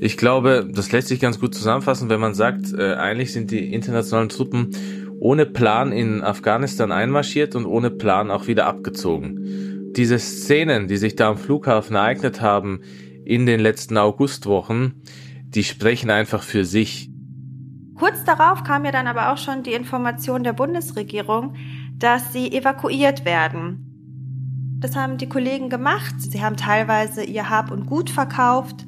Ich glaube, das lässt sich ganz gut zusammenfassen, wenn man sagt, äh, eigentlich sind die internationalen Truppen ohne Plan in Afghanistan einmarschiert und ohne Plan auch wieder abgezogen. Diese Szenen, die sich da am Flughafen ereignet haben in den letzten Augustwochen, die sprechen einfach für sich. Kurz darauf kam ja dann aber auch schon die Information der Bundesregierung, dass sie evakuiert werden. Das haben die Kollegen gemacht. Sie haben teilweise ihr Hab und Gut verkauft,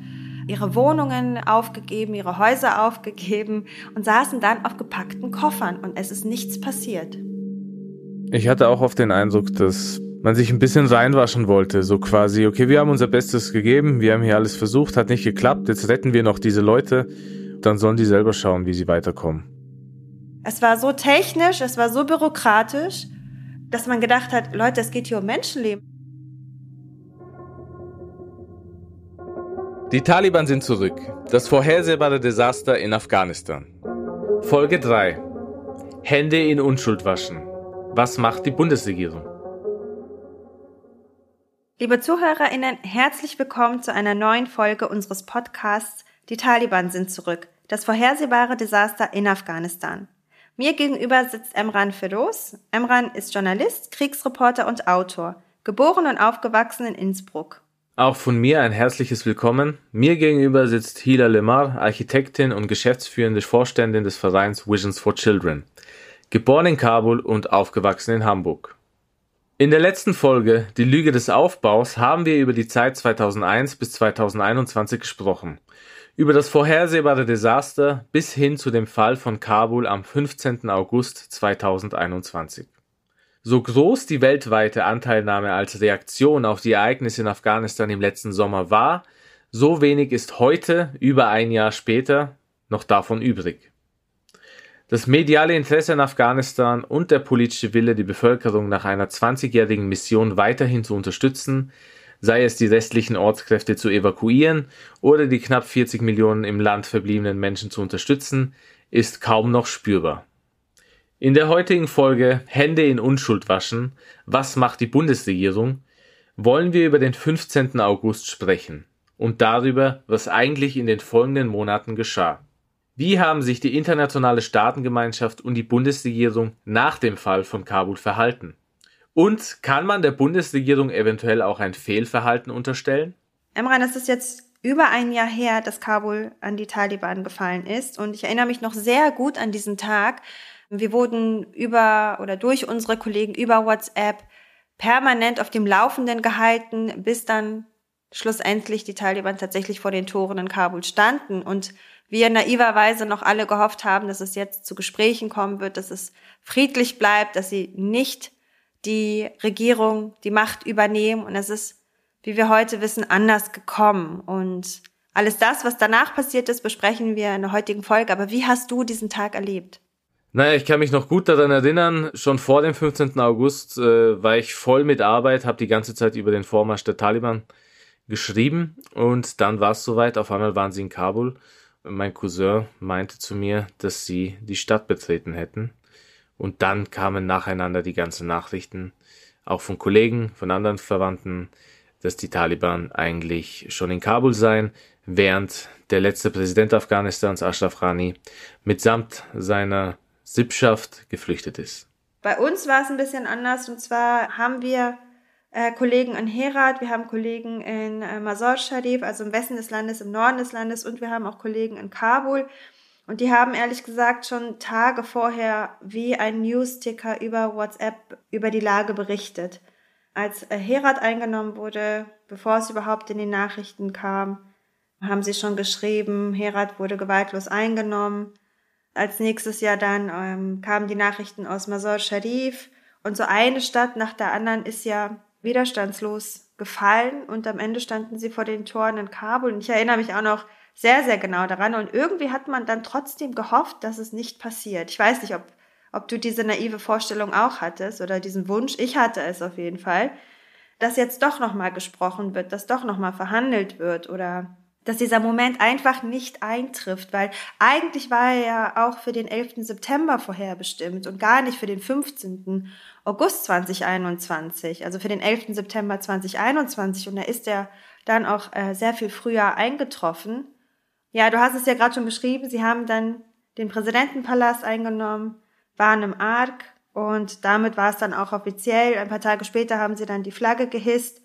ihre Wohnungen aufgegeben, ihre Häuser aufgegeben und saßen dann auf gepackten Koffern und es ist nichts passiert. Ich hatte auch oft den Eindruck, dass man sich ein bisschen reinwaschen wollte, so quasi, okay, wir haben unser Bestes gegeben, wir haben hier alles versucht, hat nicht geklappt, jetzt retten wir noch diese Leute, dann sollen die selber schauen, wie sie weiterkommen. Es war so technisch, es war so bürokratisch, dass man gedacht hat, Leute, es geht hier um Menschenleben. Die Taliban sind zurück. Das vorhersehbare Desaster in Afghanistan. Folge 3. Hände in Unschuld waschen. Was macht die Bundesregierung? Liebe ZuhörerInnen, herzlich willkommen zu einer neuen Folge unseres Podcasts Die Taliban sind zurück. Das vorhersehbare Desaster in Afghanistan. Mir gegenüber sitzt Emran Feroz. Emran ist Journalist, Kriegsreporter und Autor, geboren und aufgewachsen in Innsbruck. Auch von mir ein herzliches Willkommen. Mir gegenüber sitzt Hila Lemar, Architektin und geschäftsführende Vorständin des Vereins Visions for Children. Geboren in Kabul und aufgewachsen in Hamburg. In der letzten Folge, die Lüge des Aufbaus, haben wir über die Zeit 2001 bis 2021 gesprochen. Über das vorhersehbare Desaster bis hin zu dem Fall von Kabul am 15. August 2021. So groß die weltweite Anteilnahme als Reaktion auf die Ereignisse in Afghanistan im letzten Sommer war, so wenig ist heute, über ein Jahr später, noch davon übrig. Das mediale Interesse an Afghanistan und der politische Wille, die Bevölkerung nach einer 20-jährigen Mission weiterhin zu unterstützen, sei es die restlichen Ortskräfte zu evakuieren oder die knapp 40 Millionen im Land verbliebenen Menschen zu unterstützen, ist kaum noch spürbar. In der heutigen Folge Hände in Unschuld waschen, was macht die Bundesregierung, wollen wir über den 15. August sprechen und darüber, was eigentlich in den folgenden Monaten geschah. Wie haben sich die internationale Staatengemeinschaft und die Bundesregierung nach dem Fall von Kabul verhalten? Und kann man der Bundesregierung eventuell auch ein Fehlverhalten unterstellen? Emran, es ist jetzt über ein Jahr her, dass Kabul an die Taliban gefallen ist und ich erinnere mich noch sehr gut an diesen Tag, wir wurden über oder durch unsere Kollegen über WhatsApp permanent auf dem Laufenden gehalten, bis dann schlussendlich die Taliban tatsächlich vor den Toren in Kabul standen und wir naiverweise noch alle gehofft haben, dass es jetzt zu Gesprächen kommen wird, dass es friedlich bleibt, dass sie nicht die Regierung, die Macht übernehmen und es ist, wie wir heute wissen, anders gekommen und alles das, was danach passiert ist, besprechen wir in der heutigen Folge. Aber wie hast du diesen Tag erlebt? Naja, ich kann mich noch gut daran erinnern, schon vor dem 15. August äh, war ich voll mit Arbeit, habe die ganze Zeit über den Vormarsch der Taliban geschrieben und dann war es soweit, auf einmal waren sie in Kabul. Mein Cousin meinte zu mir, dass sie die Stadt betreten hätten. Und dann kamen nacheinander die ganzen Nachrichten, auch von Kollegen, von anderen Verwandten, dass die Taliban eigentlich schon in Kabul seien, während der letzte Präsident Afghanistans, Ashraf Rani, mitsamt seiner Sippschaft geflüchtet ist. Bei uns war es ein bisschen anders und zwar haben wir äh, Kollegen in Herat, wir haben Kollegen in äh, Mazar Sharif, also im Westen des Landes, im Norden des Landes und wir haben auch Kollegen in Kabul. Und die haben ehrlich gesagt schon Tage vorher wie ein Newsticker über WhatsApp über die Lage berichtet. Als äh, Herat eingenommen wurde, bevor es überhaupt in die Nachrichten kam, haben sie schon geschrieben, Herat wurde gewaltlos eingenommen. Als nächstes Jahr dann ähm, kamen die Nachrichten aus Mazar Sharif und so eine Stadt nach der anderen ist ja widerstandslos gefallen und am Ende standen sie vor den Toren in Kabul. Und ich erinnere mich auch noch sehr, sehr genau daran. Und irgendwie hat man dann trotzdem gehofft, dass es nicht passiert. Ich weiß nicht, ob, ob du diese naive Vorstellung auch hattest oder diesen Wunsch. Ich hatte es auf jeden Fall, dass jetzt doch nochmal gesprochen wird, dass doch nochmal verhandelt wird oder dass dieser Moment einfach nicht eintrifft, weil eigentlich war er ja auch für den 11. September vorherbestimmt und gar nicht für den 15. August 2021, also für den 11. September 2021 und da ist er dann auch äh, sehr viel früher eingetroffen Ja, du hast es ja gerade schon beschrieben. Sie haben dann den Präsidentenpalast eingenommen, waren im Ark und damit war es dann auch offiziell. Ein paar Tage später haben sie dann die Flagge gehisst,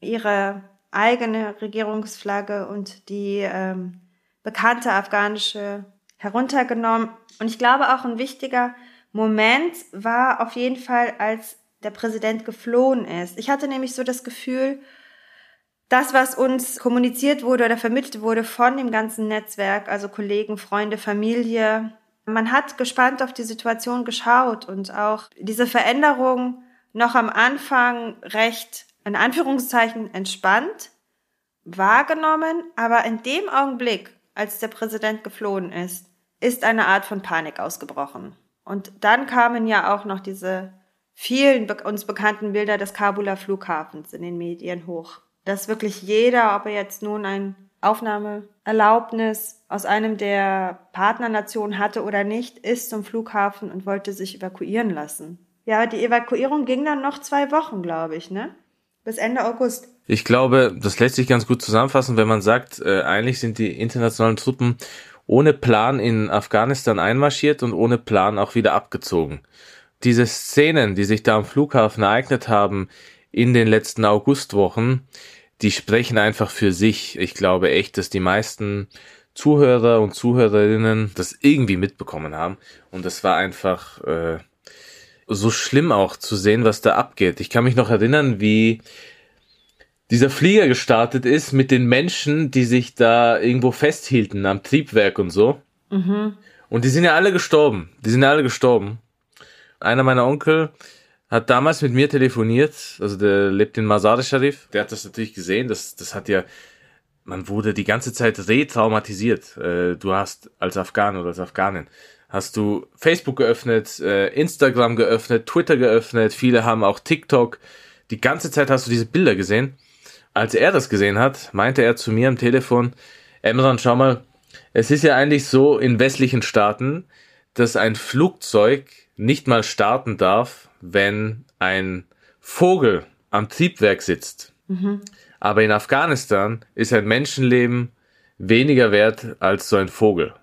ihre eigene Regierungsflagge und die ähm, bekannte afghanische heruntergenommen. Und ich glaube auch ein wichtiger Moment war auf jeden Fall, als der Präsident geflohen ist. Ich hatte nämlich so das Gefühl, das, was uns kommuniziert wurde oder vermittelt wurde von dem ganzen Netzwerk, also Kollegen, Freunde, Familie, man hat gespannt auf die Situation geschaut und auch diese Veränderung noch am Anfang recht, in Anführungszeichen, entspannt wahrgenommen, aber in dem Augenblick, als der Präsident geflohen ist, ist eine Art von Panik ausgebrochen. Und dann kamen ja auch noch diese vielen uns bekannten Bilder des Kabuler Flughafens in den Medien hoch. Dass wirklich jeder, ob er jetzt nun ein Aufnahmeerlaubnis aus einem der Partnernationen hatte oder nicht, ist zum Flughafen und wollte sich evakuieren lassen. Ja, die Evakuierung ging dann noch zwei Wochen, glaube ich, ne? Bis Ende August. Ich glaube, das lässt sich ganz gut zusammenfassen, wenn man sagt, äh, eigentlich sind die internationalen Truppen ohne Plan in Afghanistan einmarschiert und ohne Plan auch wieder abgezogen. Diese Szenen, die sich da am Flughafen ereignet haben in den letzten Augustwochen, die sprechen einfach für sich. Ich glaube echt, dass die meisten Zuhörer und Zuhörerinnen das irgendwie mitbekommen haben. Und es war einfach äh, so schlimm auch zu sehen, was da abgeht. Ich kann mich noch erinnern, wie dieser Flieger gestartet ist mit den Menschen, die sich da irgendwo festhielten am Triebwerk und so. Mhm. Und die sind ja alle gestorben. Die sind ja alle gestorben. Einer meiner Onkel hat damals mit mir telefoniert, also der lebt in Mazar Sharif. Der hat das natürlich gesehen. Das, das hat ja, man wurde die ganze Zeit retraumatisiert. Äh, du hast als Afghan oder als Afghanin hast du Facebook geöffnet, äh, Instagram geöffnet, Twitter geöffnet. Viele haben auch TikTok. Die ganze Zeit hast du diese Bilder gesehen als er das gesehen hat, meinte er zu mir am Telefon, Emran, schau mal, es ist ja eigentlich so in westlichen Staaten, dass ein Flugzeug nicht mal starten darf, wenn ein Vogel am Triebwerk sitzt. Mhm. Aber in Afghanistan ist ein Menschenleben weniger wert als so ein Vogel.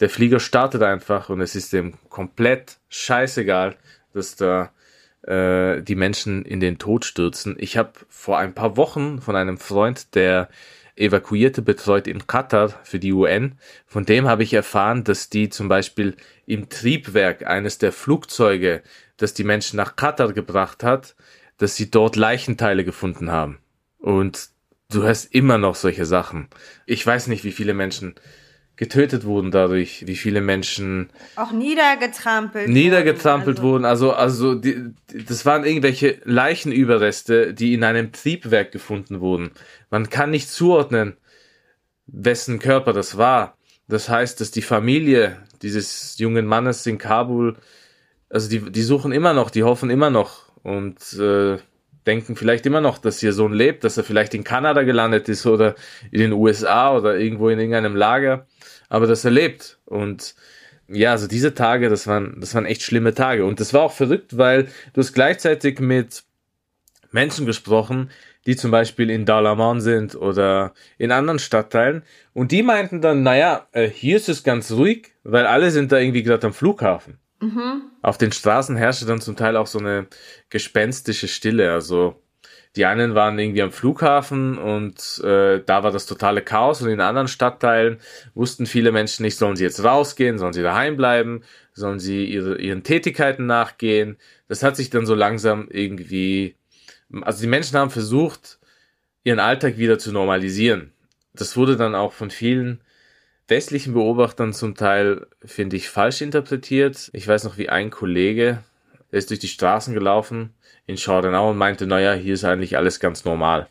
Der Flieger startet einfach und es ist dem komplett scheißegal, dass da äh, die Menschen in den Tod stürzen. Ich habe vor ein paar Wochen von einem Freund, der Evakuierte betreut in Katar für die UN. Von dem habe ich erfahren, dass die zum Beispiel im Triebwerk eines der Flugzeuge, das die Menschen nach Katar gebracht hat, dass sie dort Leichenteile gefunden haben. Und du hast immer noch solche Sachen. Ich weiß nicht, wie viele Menschen getötet wurden dadurch, wie viele Menschen auch niedergetrampelt niedergetrampelt wurden. Also, wurden. Also, also die, das waren irgendwelche Leichenüberreste, die in einem Triebwerk gefunden wurden. Man kann nicht zuordnen, wessen Körper das war. Das heißt, dass die Familie dieses jungen Mannes in Kabul, also die, die suchen immer noch, die hoffen immer noch und äh, denken vielleicht immer noch, dass ihr Sohn lebt, dass er vielleicht in Kanada gelandet ist oder in den USA oder irgendwo in irgendeinem Lager, aber dass er lebt. Und ja, also diese Tage, das waren, das waren echt schlimme Tage. Und das war auch verrückt, weil du hast gleichzeitig mit Menschen gesprochen, die zum Beispiel in Dalaman sind oder in anderen Stadtteilen. Und die meinten dann, naja, äh, hier ist es ganz ruhig, weil alle sind da irgendwie gerade am Flughafen. Mhm. Auf den Straßen herrschte dann zum Teil auch so eine gespenstische Stille. Also die einen waren irgendwie am Flughafen und äh, da war das totale Chaos und in anderen Stadtteilen wussten viele Menschen nicht, sollen sie jetzt rausgehen, sollen sie daheim bleiben, sollen sie ihre, ihren Tätigkeiten nachgehen. Das hat sich dann so langsam irgendwie, also die Menschen haben versucht, ihren Alltag wieder zu normalisieren. Das wurde dann auch von vielen westlichen Beobachtern zum Teil, finde ich, falsch interpretiert. Ich weiß noch, wie ein Kollege, der ist durch die Straßen gelaufen in Schordenau und meinte, naja, hier ist eigentlich alles ganz normal.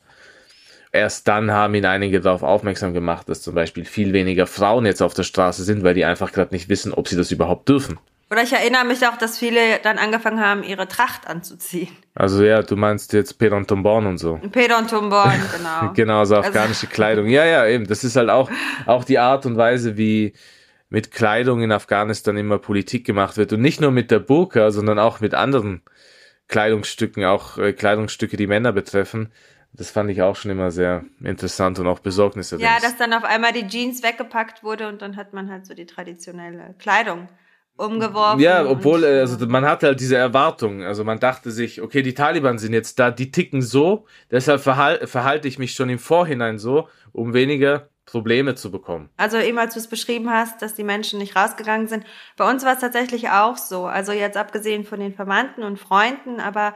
Erst dann haben ihn einige darauf aufmerksam gemacht, dass zum Beispiel viel weniger Frauen jetzt auf der Straße sind, weil die einfach gerade nicht wissen, ob sie das überhaupt dürfen. Oder ich erinnere mich auch, dass viele dann angefangen haben, ihre Tracht anzuziehen. Also ja, du meinst jetzt Pedontombon und so. Pedontombon, genau. genau, so also afghanische also. Kleidung. Ja, ja, eben. Das ist halt auch, auch die Art und Weise, wie mit Kleidung in Afghanistan immer Politik gemacht wird. Und nicht nur mit der Burka, sondern auch mit anderen Kleidungsstücken, auch äh, Kleidungsstücke, die Männer betreffen. Das fand ich auch schon immer sehr interessant und auch besorgniserregend. Ja, dass dann auf einmal die Jeans weggepackt wurde und dann hat man halt so die traditionelle Kleidung umgeworfen. Ja, obwohl, und, also man hatte halt diese Erwartung. Also man dachte sich, okay, die Taliban sind jetzt da, die ticken so, deshalb verhal verhalte ich mich schon im Vorhinein so, um weniger Probleme zu bekommen. Also eben als du es beschrieben hast, dass die Menschen nicht rausgegangen sind. Bei uns war es tatsächlich auch so. Also jetzt abgesehen von den Verwandten und Freunden, aber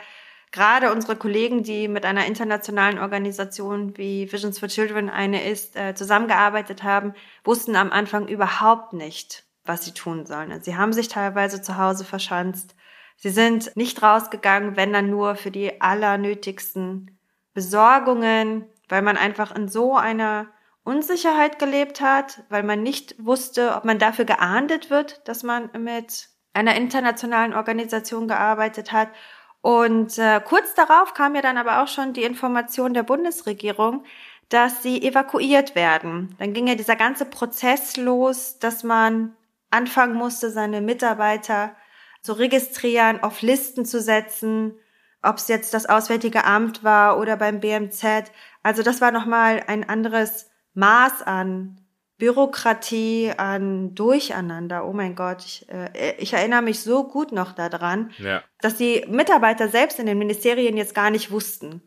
gerade unsere Kollegen, die mit einer internationalen Organisation wie Visions for Children eine ist, äh, zusammengearbeitet haben, wussten am Anfang überhaupt nicht, was sie tun sollen. Sie haben sich teilweise zu Hause verschanzt. Sie sind nicht rausgegangen, wenn dann nur für die allernötigsten Besorgungen, weil man einfach in so einer Unsicherheit gelebt hat, weil man nicht wusste, ob man dafür geahndet wird, dass man mit einer internationalen Organisation gearbeitet hat. Und äh, kurz darauf kam ja dann aber auch schon die Information der Bundesregierung, dass sie evakuiert werden. Dann ging ja dieser ganze Prozess los, dass man anfangen musste, seine Mitarbeiter zu registrieren, auf Listen zu setzen, ob es jetzt das Auswärtige Amt war oder beim BMZ. Also das war nochmal ein anderes Maß an Bürokratie, an Durcheinander. Oh mein Gott, ich, äh, ich erinnere mich so gut noch daran, ja. dass die Mitarbeiter selbst in den Ministerien jetzt gar nicht wussten,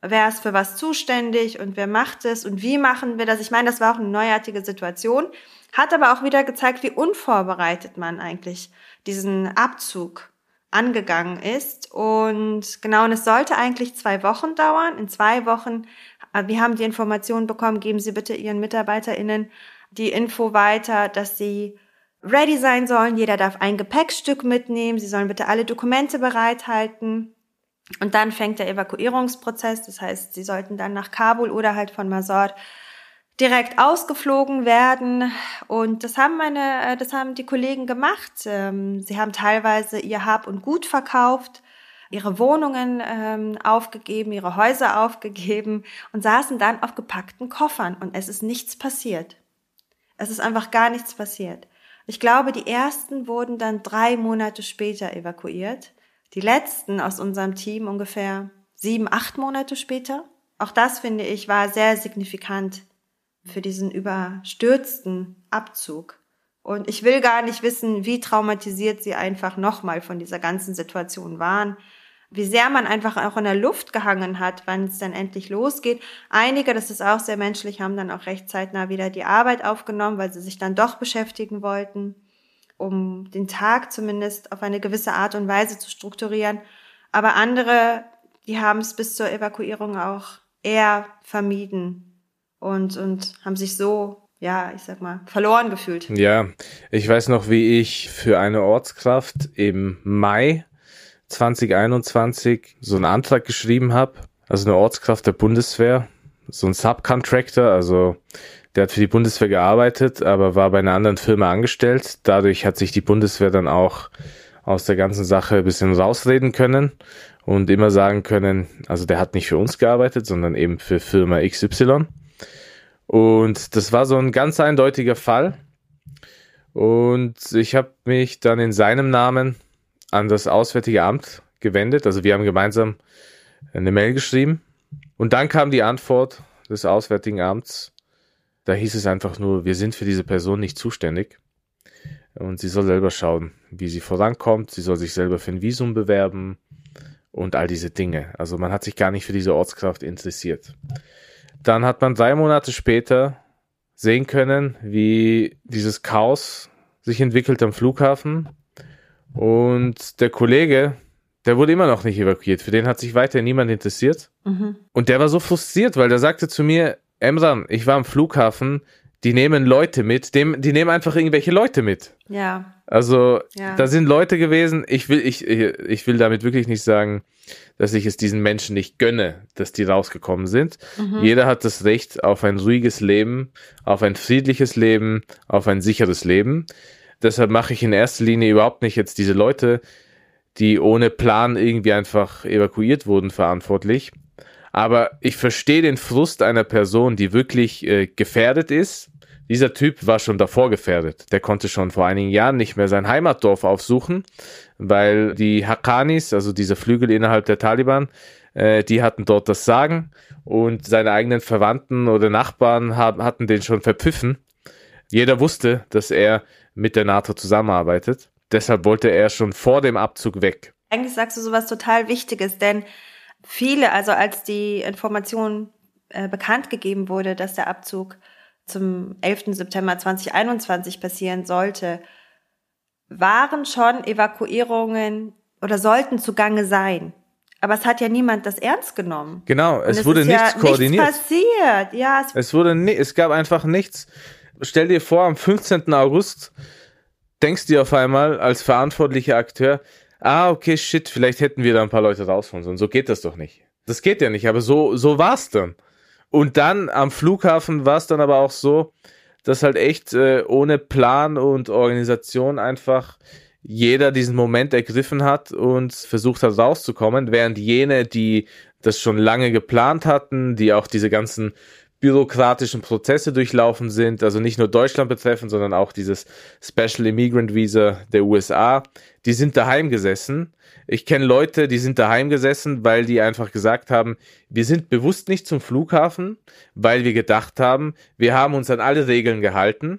wer ist für was zuständig und wer macht es und wie machen wir das. Ich meine, das war auch eine neuartige Situation, hat aber auch wieder gezeigt, wie unvorbereitet man eigentlich diesen Abzug angegangen ist. Und genau, und es sollte eigentlich zwei Wochen dauern. In zwei Wochen wir haben die Information bekommen, geben Sie bitte Ihren MitarbeiterInnen die Info weiter, dass sie ready sein sollen. Jeder darf ein Gepäckstück mitnehmen. Sie sollen bitte alle Dokumente bereithalten. Und dann fängt der Evakuierungsprozess. Das heißt, sie sollten dann nach Kabul oder halt von Masor direkt ausgeflogen werden. Und das haben meine, äh, das haben die Kollegen gemacht. Ähm, sie haben teilweise ihr Hab und Gut verkauft ihre Wohnungen ähm, aufgegeben, ihre Häuser aufgegeben und saßen dann auf gepackten Koffern und es ist nichts passiert. Es ist einfach gar nichts passiert. Ich glaube, die ersten wurden dann drei Monate später evakuiert, die letzten aus unserem Team ungefähr sieben, acht Monate später. Auch das finde ich war sehr signifikant für diesen überstürzten Abzug. Und ich will gar nicht wissen, wie traumatisiert sie einfach nochmal von dieser ganzen Situation waren wie sehr man einfach auch in der Luft gehangen hat, wann es dann endlich losgeht. Einige, das ist auch sehr menschlich, haben dann auch recht zeitnah wieder die Arbeit aufgenommen, weil sie sich dann doch beschäftigen wollten, um den Tag zumindest auf eine gewisse Art und Weise zu strukturieren. Aber andere, die haben es bis zur Evakuierung auch eher vermieden und, und haben sich so ja, ich sag mal, verloren gefühlt. Ja, ich weiß noch, wie ich für eine Ortskraft im Mai 2021 so einen Antrag geschrieben habe, also eine Ortskraft der Bundeswehr, so ein Subcontractor, also der hat für die Bundeswehr gearbeitet, aber war bei einer anderen Firma angestellt. Dadurch hat sich die Bundeswehr dann auch aus der ganzen Sache ein bisschen rausreden können und immer sagen können, also der hat nicht für uns gearbeitet, sondern eben für Firma XY. Und das war so ein ganz eindeutiger Fall. Und ich habe mich dann in seinem Namen an das Auswärtige Amt gewendet. Also wir haben gemeinsam eine Mail geschrieben. Und dann kam die Antwort des Auswärtigen Amts. Da hieß es einfach nur, wir sind für diese Person nicht zuständig. Und sie soll selber schauen, wie sie vorankommt. Sie soll sich selber für ein Visum bewerben und all diese Dinge. Also man hat sich gar nicht für diese Ortskraft interessiert. Dann hat man drei Monate später sehen können, wie dieses Chaos sich entwickelt am Flughafen. Und der Kollege, der wurde immer noch nicht evakuiert. Für den hat sich weiterhin niemand interessiert. Mhm. Und der war so frustriert, weil der sagte zu mir, Emran, ich war am Flughafen, die nehmen Leute mit, dem, die nehmen einfach irgendwelche Leute mit. Ja. Also, ja. da sind Leute gewesen, ich will, ich, ich will damit wirklich nicht sagen, dass ich es diesen Menschen nicht gönne, dass die rausgekommen sind. Mhm. Jeder hat das Recht auf ein ruhiges Leben, auf ein friedliches Leben, auf ein sicheres Leben. Deshalb mache ich in erster Linie überhaupt nicht jetzt diese Leute, die ohne Plan irgendwie einfach evakuiert wurden, verantwortlich. Aber ich verstehe den Frust einer Person, die wirklich äh, gefährdet ist. Dieser Typ war schon davor gefährdet. Der konnte schon vor einigen Jahren nicht mehr sein Heimatdorf aufsuchen, weil die Haqqanis, also diese Flügel innerhalb der Taliban, äh, die hatten dort das Sagen und seine eigenen Verwandten oder Nachbarn haben, hatten den schon verpfiffen. Jeder wusste, dass er mit der NATO zusammenarbeitet. Deshalb wollte er schon vor dem Abzug weg. Eigentlich sagst du sowas total Wichtiges, denn viele, also als die Information äh, bekannt gegeben wurde, dass der Abzug zum 11. September 2021 passieren sollte, waren schon Evakuierungen oder sollten zugange sein. Aber es hat ja niemand das ernst genommen. Genau, es, es wurde nichts ja koordiniert. Nichts passiert, ja. Es, es wurde ni es gab einfach nichts. Stell dir vor, am 15. August denkst du dir auf einmal als verantwortlicher Akteur, ah, okay, shit, vielleicht hätten wir da ein paar Leute rausholen sollen. So geht das doch nicht. Das geht ja nicht, aber so, so war's dann. Und dann am Flughafen war es dann aber auch so, dass halt echt äh, ohne Plan und Organisation einfach jeder diesen Moment ergriffen hat und versucht hat rauszukommen, während jene, die das schon lange geplant hatten, die auch diese ganzen bürokratischen Prozesse durchlaufen sind, also nicht nur Deutschland betreffen, sondern auch dieses Special Immigrant Visa der USA, die sind daheim gesessen. Ich kenne Leute, die sind daheim gesessen, weil die einfach gesagt haben, wir sind bewusst nicht zum Flughafen, weil wir gedacht haben, wir haben uns an alle Regeln gehalten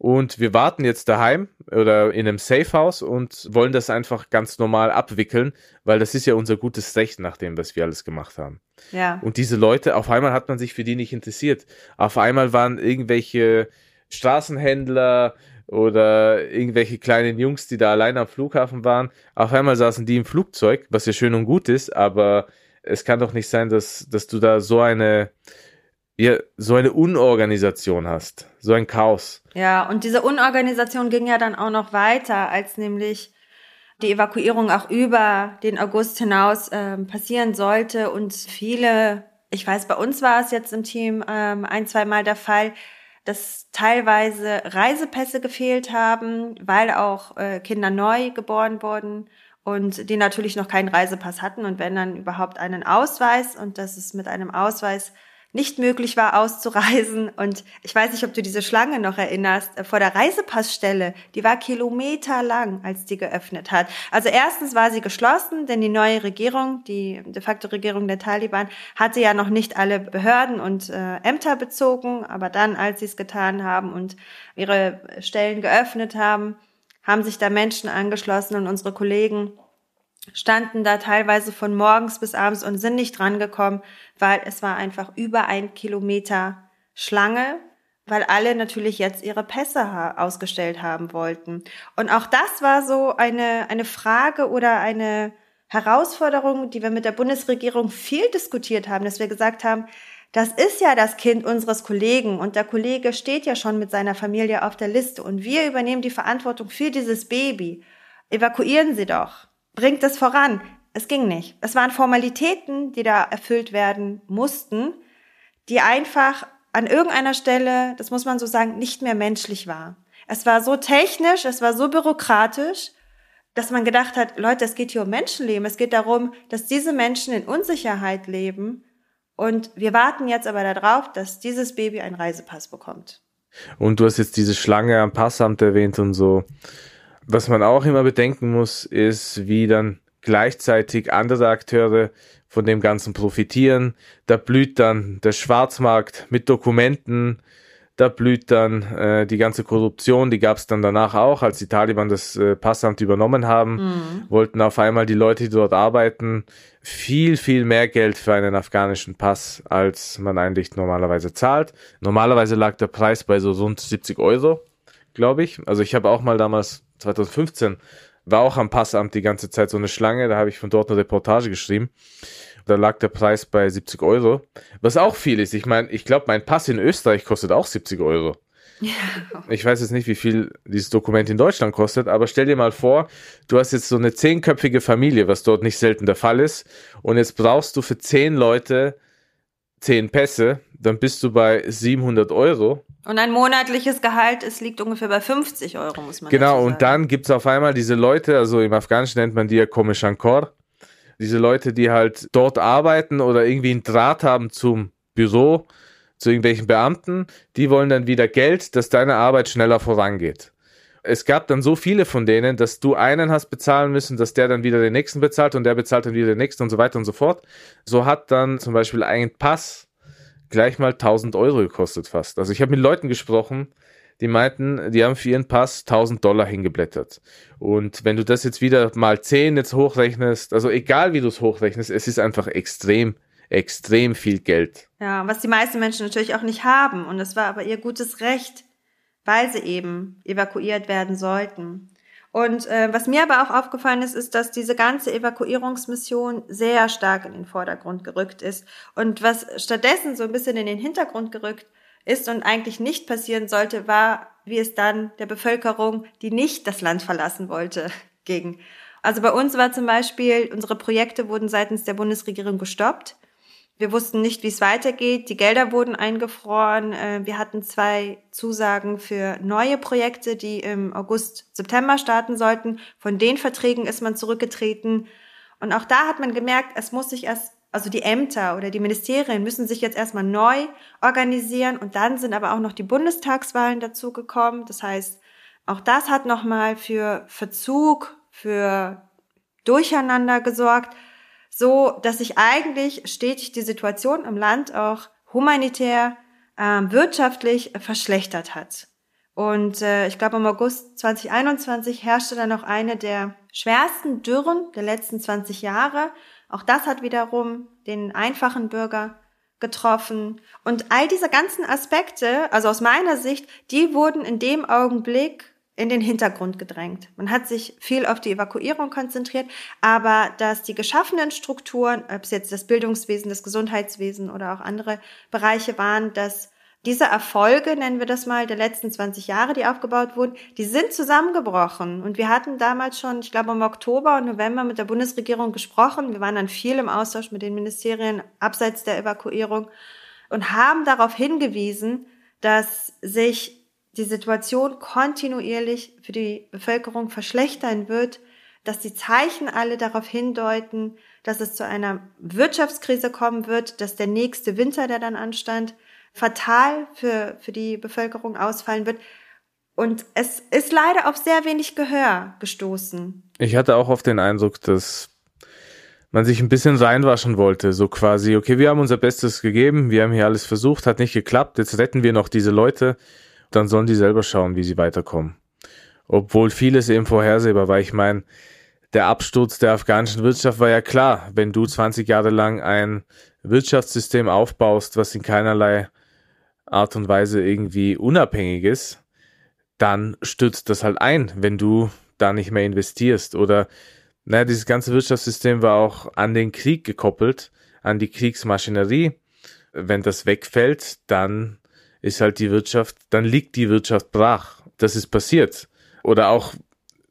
und wir warten jetzt daheim oder in einem Safehouse und wollen das einfach ganz normal abwickeln, weil das ist ja unser gutes Recht nach dem, was wir alles gemacht haben. Ja. Und diese Leute, auf einmal hat man sich für die nicht interessiert. Auf einmal waren irgendwelche Straßenhändler oder irgendwelche kleinen Jungs, die da allein am Flughafen waren. Auf einmal saßen die im Flugzeug, was ja schön und gut ist, aber es kann doch nicht sein, dass, dass du da so eine, ja, so eine Unorganisation hast, so ein Chaos. Ja, und diese Unorganisation ging ja dann auch noch weiter, als nämlich die Evakuierung auch über den August hinaus ähm, passieren sollte und viele, ich weiß, bei uns war es jetzt im Team ähm, ein, zwei Mal der Fall, dass teilweise Reisepässe gefehlt haben, weil auch äh, Kinder neu geboren wurden und die natürlich noch keinen Reisepass hatten und wenn dann überhaupt einen Ausweis und das ist mit einem Ausweis nicht möglich war auszureisen. Und ich weiß nicht, ob du diese Schlange noch erinnerst, äh, vor der Reisepassstelle, die war kilometerlang, als die geöffnet hat. Also erstens war sie geschlossen, denn die neue Regierung, die de facto Regierung der Taliban, hatte ja noch nicht alle Behörden und äh, Ämter bezogen. Aber dann, als sie es getan haben und ihre Stellen geöffnet haben, haben sich da Menschen angeschlossen und unsere Kollegen standen da teilweise von morgens bis abends und sind nicht drangekommen, weil es war einfach über ein Kilometer Schlange, weil alle natürlich jetzt ihre Pässe ausgestellt haben wollten. Und auch das war so eine, eine Frage oder eine Herausforderung, die wir mit der Bundesregierung viel diskutiert haben, dass wir gesagt haben, das ist ja das Kind unseres Kollegen und der Kollege steht ja schon mit seiner Familie auf der Liste und wir übernehmen die Verantwortung für dieses Baby. Evakuieren Sie doch bringt es voran. Es ging nicht. Es waren Formalitäten, die da erfüllt werden mussten, die einfach an irgendeiner Stelle, das muss man so sagen, nicht mehr menschlich war. Es war so technisch, es war so bürokratisch, dass man gedacht hat, Leute, es geht hier um Menschenleben. Es geht darum, dass diese Menschen in Unsicherheit leben. Und wir warten jetzt aber darauf, dass dieses Baby einen Reisepass bekommt. Und du hast jetzt diese Schlange am Passamt erwähnt und so. Was man auch immer bedenken muss, ist, wie dann gleichzeitig andere Akteure von dem Ganzen profitieren. Da blüht dann der Schwarzmarkt mit Dokumenten, da blüht dann äh, die ganze Korruption, die gab es dann danach auch, als die Taliban das äh, Passamt übernommen haben, mhm. wollten auf einmal die Leute, die dort arbeiten, viel, viel mehr Geld für einen afghanischen Pass, als man eigentlich normalerweise zahlt. Normalerweise lag der Preis bei so rund 70 Euro, glaube ich. Also ich habe auch mal damals 2015 war auch am Passamt die ganze Zeit so eine Schlange, da habe ich von dort eine Reportage geschrieben. Da lag der Preis bei 70 Euro, was auch viel ist. Ich meine, ich glaube, mein Pass in Österreich kostet auch 70 Euro. Ja. Ich weiß jetzt nicht, wie viel dieses Dokument in Deutschland kostet, aber stell dir mal vor, du hast jetzt so eine zehnköpfige Familie, was dort nicht selten der Fall ist, und jetzt brauchst du für zehn Leute zehn Pässe, dann bist du bei 700 Euro. Und ein monatliches Gehalt, es liegt ungefähr bei 50 Euro, muss man Genau, und dann gibt's auf einmal diese Leute, also im Afghanischen nennt man die ja Komishankor, diese Leute, die halt dort arbeiten oder irgendwie einen Draht haben zum Büro, zu irgendwelchen Beamten, die wollen dann wieder Geld, dass deine Arbeit schneller vorangeht. Es gab dann so viele von denen, dass du einen hast bezahlen müssen, dass der dann wieder den nächsten bezahlt und der bezahlt dann wieder den nächsten und so weiter und so fort. So hat dann zum Beispiel ein Pass gleich mal 1000 Euro gekostet fast. Also ich habe mit Leuten gesprochen, die meinten, die haben für ihren Pass 1000 Dollar hingeblättert. Und wenn du das jetzt wieder mal 10 jetzt hochrechnest, also egal wie du es hochrechnest, es ist einfach extrem, extrem viel Geld. Ja, was die meisten Menschen natürlich auch nicht haben. Und das war aber ihr gutes Recht, weil sie eben evakuiert werden sollten. Und äh, was mir aber auch aufgefallen ist, ist, dass diese ganze Evakuierungsmission sehr stark in den Vordergrund gerückt ist. Und was stattdessen so ein bisschen in den Hintergrund gerückt ist und eigentlich nicht passieren sollte, war, wie es dann der Bevölkerung, die nicht das Land verlassen wollte, ging. Also bei uns war zum Beispiel, unsere Projekte wurden seitens der Bundesregierung gestoppt. Wir wussten nicht, wie es weitergeht. Die Gelder wurden eingefroren. Äh, wir hatten zwei Zusagen für neue Projekte, die im August, September starten sollten. Von den Verträgen ist man zurückgetreten. Und auch da hat man gemerkt, es muss sich erst also die Ämter oder die Ministerien müssen sich jetzt erstmal neu organisieren und dann sind aber auch noch die Bundestagswahlen dazugekommen. Das heißt, auch das hat nochmal für Verzug, für Durcheinander gesorgt, so dass sich eigentlich stetig die Situation im Land auch humanitär, äh, wirtschaftlich verschlechtert hat. Und äh, ich glaube, im August 2021 herrschte dann noch eine der schwersten Dürren der letzten 20 Jahre. Auch das hat wiederum den einfachen Bürger getroffen. Und all diese ganzen Aspekte, also aus meiner Sicht, die wurden in dem Augenblick in den Hintergrund gedrängt. Man hat sich viel auf die Evakuierung konzentriert, aber dass die geschaffenen Strukturen, ob es jetzt das Bildungswesen, das Gesundheitswesen oder auch andere Bereiche waren, dass diese Erfolge, nennen wir das mal, der letzten 20 Jahre, die aufgebaut wurden, die sind zusammengebrochen. Und wir hatten damals schon, ich glaube im Oktober und November mit der Bundesregierung gesprochen. Wir waren dann viel im Austausch mit den Ministerien abseits der Evakuierung und haben darauf hingewiesen, dass sich die Situation kontinuierlich für die Bevölkerung verschlechtern wird, dass die Zeichen alle darauf hindeuten, dass es zu einer Wirtschaftskrise kommen wird, dass der nächste Winter, der dann anstand, fatal für, für die Bevölkerung ausfallen wird. Und es ist leider auf sehr wenig Gehör gestoßen. Ich hatte auch oft den Eindruck, dass man sich ein bisschen reinwaschen wollte. So quasi, okay, wir haben unser Bestes gegeben, wir haben hier alles versucht, hat nicht geklappt, jetzt retten wir noch diese Leute, dann sollen die selber schauen, wie sie weiterkommen. Obwohl vieles eben vorhersehbar war. Ich meine, der Absturz der afghanischen Wirtschaft war ja klar. Wenn du 20 Jahre lang ein Wirtschaftssystem aufbaust, was in keinerlei Art und Weise irgendwie unabhängig ist, dann stürzt das halt ein, wenn du da nicht mehr investierst. Oder, naja, dieses ganze Wirtschaftssystem war auch an den Krieg gekoppelt, an die Kriegsmaschinerie. Wenn das wegfällt, dann ist halt die Wirtschaft, dann liegt die Wirtschaft brach. Das ist passiert. Oder auch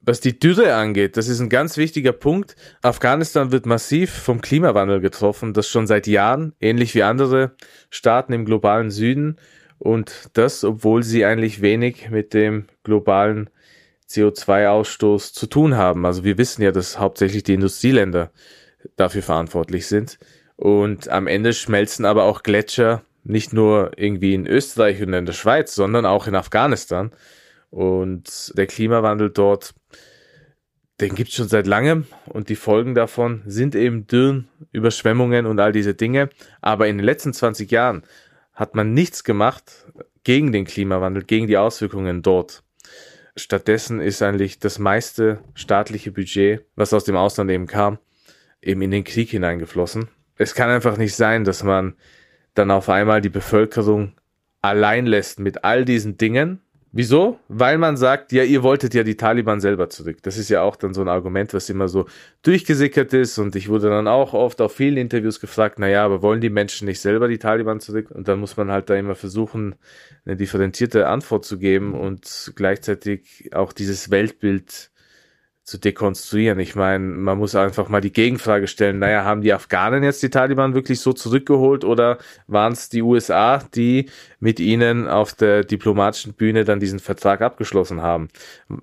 was die Dürre angeht, das ist ein ganz wichtiger Punkt. Afghanistan wird massiv vom Klimawandel getroffen, das schon seit Jahren, ähnlich wie andere Staaten im globalen Süden. Und das, obwohl sie eigentlich wenig mit dem globalen CO2-Ausstoß zu tun haben. Also wir wissen ja, dass hauptsächlich die Industrieländer dafür verantwortlich sind. Und am Ende schmelzen aber auch Gletscher nicht nur irgendwie in Österreich und in der Schweiz, sondern auch in Afghanistan. Und der Klimawandel dort den gibt's schon seit langem und die Folgen davon sind eben Dürren, Überschwemmungen und all diese Dinge. Aber in den letzten 20 Jahren hat man nichts gemacht gegen den Klimawandel, gegen die Auswirkungen dort. Stattdessen ist eigentlich das meiste staatliche Budget, was aus dem Ausland eben kam, eben in den Krieg hineingeflossen. Es kann einfach nicht sein, dass man dann auf einmal die Bevölkerung allein lässt mit all diesen Dingen Wieso? Weil man sagt, ja, ihr wolltet ja die Taliban selber zurück. Das ist ja auch dann so ein Argument, was immer so durchgesickert ist. Und ich wurde dann auch oft auf vielen Interviews gefragt, na ja, aber wollen die Menschen nicht selber die Taliban zurück? Und dann muss man halt da immer versuchen, eine differenzierte Antwort zu geben und gleichzeitig auch dieses Weltbild zu dekonstruieren. Ich meine, man muss einfach mal die Gegenfrage stellen, naja, haben die Afghanen jetzt die Taliban wirklich so zurückgeholt oder waren es die USA, die mit ihnen auf der diplomatischen Bühne dann diesen Vertrag abgeschlossen haben?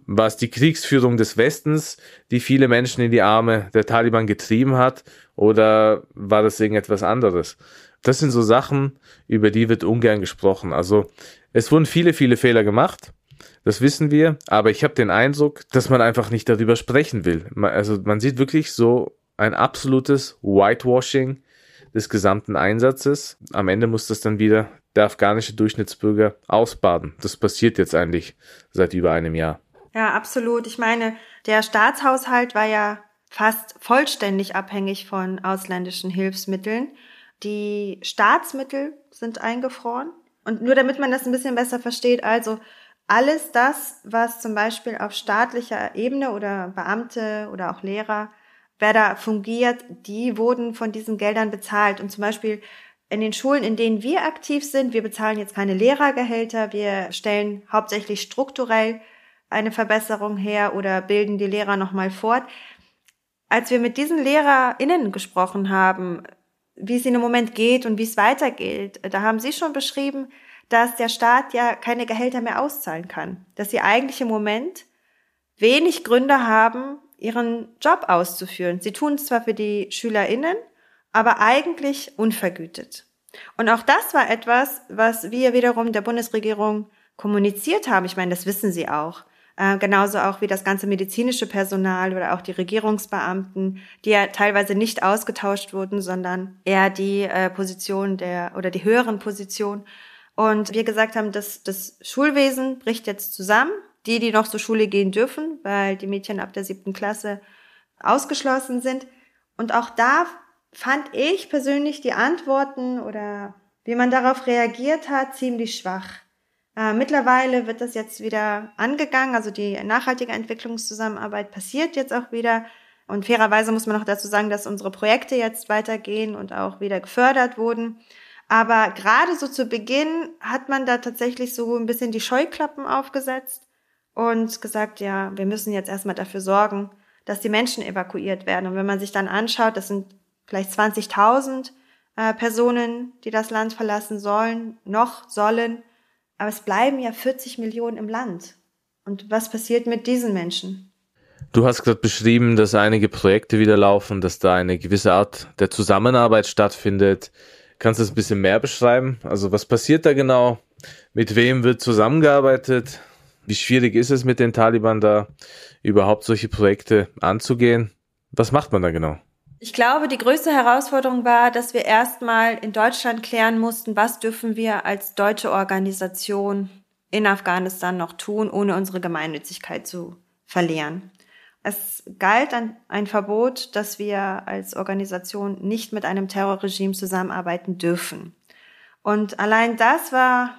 War es die Kriegsführung des Westens, die viele Menschen in die Arme der Taliban getrieben hat oder war das irgendetwas anderes? Das sind so Sachen, über die wird ungern gesprochen. Also es wurden viele, viele Fehler gemacht Das wissen wir, aber ich habe den Eindruck, dass man einfach nicht darüber sprechen will. Also man sieht wirklich so ein absolutes Whitewashing des gesamten Einsatzes. Am Ende muss das dann wieder der afghanische Durchschnittsbürger ausbaden. Das passiert jetzt eigentlich seit über einem Jahr. Ja, absolut. Ich meine, der Staatshaushalt war ja fast vollständig abhängig von ausländischen Hilfsmitteln. Die Staatsmittel sind eingefroren. Und nur damit man das ein bisschen besser versteht, also alles das, was zum Beispiel auf staatlicher Ebene oder Beamte oder auch Lehrer, wer da fungiert, die wurden von diesen Geldern bezahlt. Und zum Beispiel in den Schulen, in denen wir aktiv sind, wir bezahlen jetzt keine Lehrergehälter, wir stellen hauptsächlich strukturell eine Verbesserung her oder bilden die Lehrer nochmal fort. Als wir mit diesen LehrerInnen gesprochen haben, wie es ihnen im Moment geht und wie es weitergeht, da haben sie schon beschrieben, dass der Staat ja keine Gehälter mehr auszahlen kann. Dass sie eigentlich im Moment wenig Gründe haben, ihren Job auszuführen. Sie tun es zwar für die SchülerInnen, aber eigentlich unvergütet. Und auch das war etwas, was wir wiederum der Bundesregierung kommuniziert haben. Ich meine, das wissen sie auch. Äh, genauso auch wie das ganze medizinische Personal oder auch die Regierungsbeamten, die ja teilweise nicht ausgetauscht wurden, sondern eher die äh, Position der oder die höheren Positionen. Und wir gesagt haben, dass das Schulwesen bricht jetzt zusammen. Die, die noch zur Schule gehen dürfen, weil die Mädchen ab der siebten Klasse ausgeschlossen sind. Und auch da fand ich persönlich die Antworten oder wie man darauf reagiert hat, ziemlich schwach. Äh, mittlerweile wird das jetzt wieder angegangen, also die nachhaltige Entwicklungszusammenarbeit passiert jetzt auch wieder. Und fairerweise muss man auch dazu sagen, dass unsere Projekte jetzt weitergehen und auch wieder gefördert wurden. Aber gerade so zu Beginn hat man da tatsächlich so ein bisschen die Scheuklappen aufgesetzt und gesagt, ja, wir müssen jetzt erstmal dafür sorgen, dass die Menschen evakuiert werden. Und wenn man sich dann anschaut, das sind vielleicht 20.000 äh, Personen, die das Land verlassen sollen, noch sollen. Aber es bleiben ja 40 Millionen im Land. Und was passiert mit diesen Menschen? Du hast gerade beschrieben, dass einige Projekte wieder laufen, dass da eine gewisse Art der Zusammenarbeit stattfindet. Kannst du das ein bisschen mehr beschreiben? Also was passiert da genau? Mit wem wird zusammengearbeitet? Wie schwierig ist es mit den Taliban da überhaupt solche Projekte anzugehen? Was macht man da genau? Ich glaube, die größte Herausforderung war, dass wir erstmal in Deutschland klären mussten, was dürfen wir als deutsche Organisation in Afghanistan noch tun, ohne unsere Gemeinnützigkeit zu verlieren. Es galt ein, ein Verbot, dass wir als Organisation nicht mit einem Terrorregime zusammenarbeiten dürfen. Und allein das war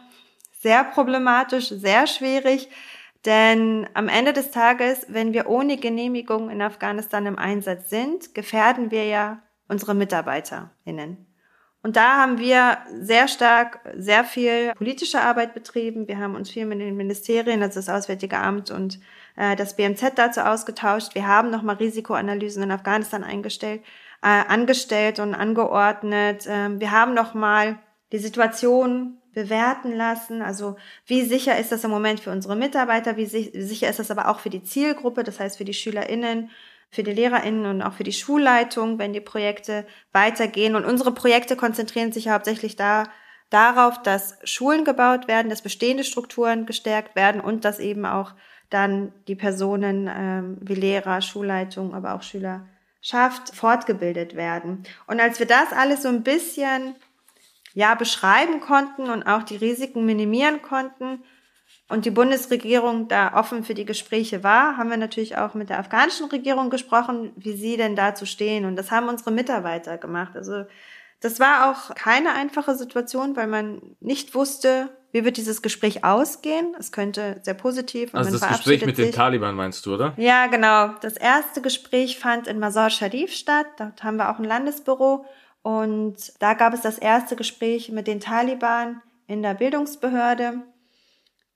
sehr problematisch, sehr schwierig, denn am Ende des Tages, wenn wir ohne Genehmigung in Afghanistan im Einsatz sind, gefährden wir ja unsere MitarbeiterInnen. Und da haben wir sehr stark, sehr viel politische Arbeit betrieben. Wir haben uns viel mit den Ministerien, also das Auswärtige Amt und äh, das BMZ dazu ausgetauscht. Wir haben nochmal Risikoanalysen in Afghanistan eingestellt, äh, angestellt und angeordnet. Ähm, wir haben nochmal die Situation bewerten lassen. Also wie sicher ist das im Moment für unsere Mitarbeiter, wie sicher ist das aber auch für die Zielgruppe, das heißt für die SchülerInnen, für die LehrerInnen und auch für die Schulleitung, wenn die Projekte weitergehen. Und unsere Projekte konzentrieren sich hauptsächlich da, darauf, dass Schulen gebaut werden, dass bestehende Strukturen gestärkt werden und dass eben auch dann die Personen ähm, wie Lehrer, Schulleitung, aber auch Schülerschaft fortgebildet werden. Und als wir das alles so ein bisschen ja beschreiben konnten und auch die Risiken minimieren konnten und die Bundesregierung da offen für die Gespräche war, haben wir natürlich auch mit der afghanischen Regierung gesprochen, wie sie denn dazu stehen. Und das haben unsere Mitarbeiter gemacht. Also das war auch keine einfache Situation, weil man nicht wusste, wie wird dieses Gespräch ausgehen. Es könnte sehr positiv. Und also das Gespräch mit sich. den Taliban meinst du, oder? Ja, genau. Das erste Gespräch fand in Mazar Sharif statt. Dort haben wir auch ein Landesbüro. Und da gab es das erste Gespräch mit den Taliban in der Bildungsbehörde.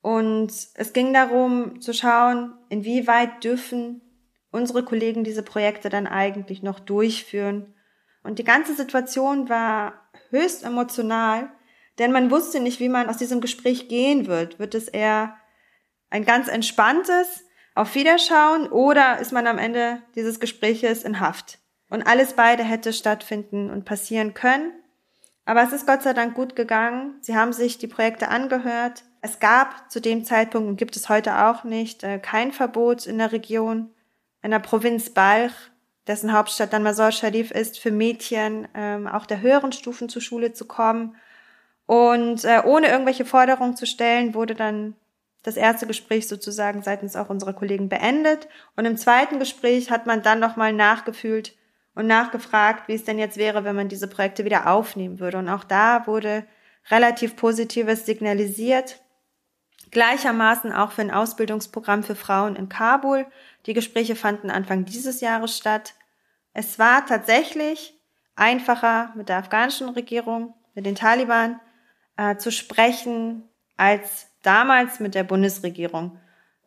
Und es ging darum zu schauen, inwieweit dürfen unsere Kollegen diese Projekte dann eigentlich noch durchführen. Und die ganze Situation war höchst emotional, denn man wusste nicht, wie man aus diesem Gespräch gehen wird. Wird es eher ein ganz entspanntes Auf Wiederschauen oder ist man am Ende dieses Gespräches in Haft? Und alles beide hätte stattfinden und passieren können. Aber es ist Gott sei Dank gut gegangen. Sie haben sich die Projekte angehört. Es gab zu dem Zeitpunkt und gibt es heute auch nicht äh, kein Verbot in der Region, in der Provinz Balch, dessen Hauptstadt dann Masor Sharif ist, für Mädchen ähm, auch der höheren Stufen zur Schule zu kommen. Und äh, ohne irgendwelche Forderungen zu stellen, wurde dann das erste Gespräch sozusagen seitens auch unserer Kollegen beendet. Und im zweiten Gespräch hat man dann nochmal nachgefühlt und nachgefragt, wie es denn jetzt wäre, wenn man diese Projekte wieder aufnehmen würde. Und auch da wurde relativ Positives signalisiert. Gleichermaßen auch für ein Ausbildungsprogramm für Frauen in Kabul. Die Gespräche fanden Anfang dieses Jahres statt. Es war tatsächlich einfacher mit der afghanischen Regierung, mit den Taliban äh, zu sprechen als damals mit der Bundesregierung.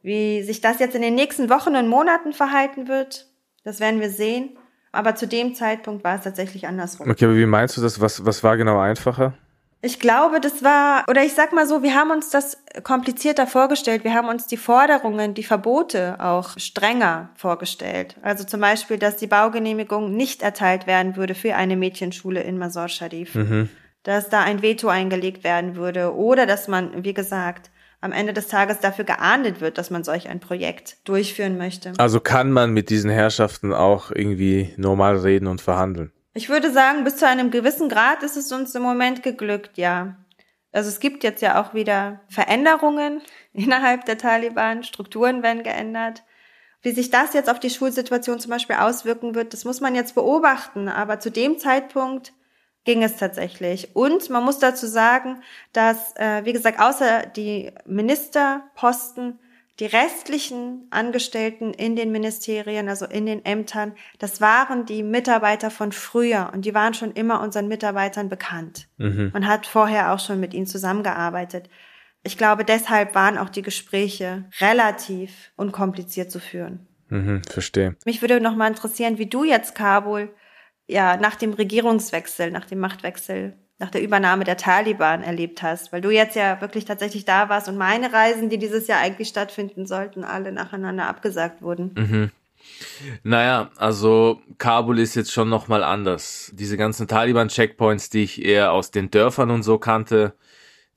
Wie sich das jetzt in den nächsten Wochen und Monaten verhalten wird, das werden wir sehen. Aber zu dem Zeitpunkt war es tatsächlich andersrum. Okay, aber wie meinst du das? Was, was war genau einfacher? Ich glaube, das war, oder ich sag mal so, wir haben uns das komplizierter vorgestellt. Wir haben uns die Forderungen, die Verbote auch strenger vorgestellt. Also zum Beispiel, dass die Baugenehmigung nicht erteilt werden würde für eine Mädchenschule in Mazar Sharif. Mhm. Dass da ein Veto eingelegt werden würde oder dass man, wie gesagt, am Ende des Tages dafür geahndet wird, dass man solch ein Projekt durchführen möchte. Also kann man mit diesen Herrschaften auch irgendwie normal reden und verhandeln? Ich würde sagen, bis zu einem gewissen Grad ist es uns im Moment geglückt, ja. Also es gibt jetzt ja auch wieder Veränderungen innerhalb der Taliban, Strukturen werden geändert. Wie sich das jetzt auf die Schulsituation zum Beispiel auswirken wird, das muss man jetzt beobachten. Aber zu dem Zeitpunkt ging es tatsächlich. Und man muss dazu sagen, dass, äh, wie gesagt, außer die Ministerposten die restlichen Angestellten in den Ministerien, also in den Ämtern, das waren die Mitarbeiter von früher und die waren schon immer unseren Mitarbeitern bekannt. Mhm. Man hat vorher auch schon mit ihnen zusammengearbeitet. Ich glaube, deshalb waren auch die Gespräche relativ unkompliziert zu führen. Mhm, verstehe. Mich würde noch mal interessieren, wie du jetzt Kabul ja nach dem Regierungswechsel, nach dem Machtwechsel nach der Übernahme der Taliban erlebt hast, weil du jetzt ja wirklich tatsächlich da warst und meine Reisen, die dieses Jahr eigentlich stattfinden sollten, alle nacheinander abgesagt wurden. Mhm. Naja, also Kabul ist jetzt schon nochmal anders. Diese ganzen Taliban-Checkpoints, die ich eher aus den Dörfern und so kannte,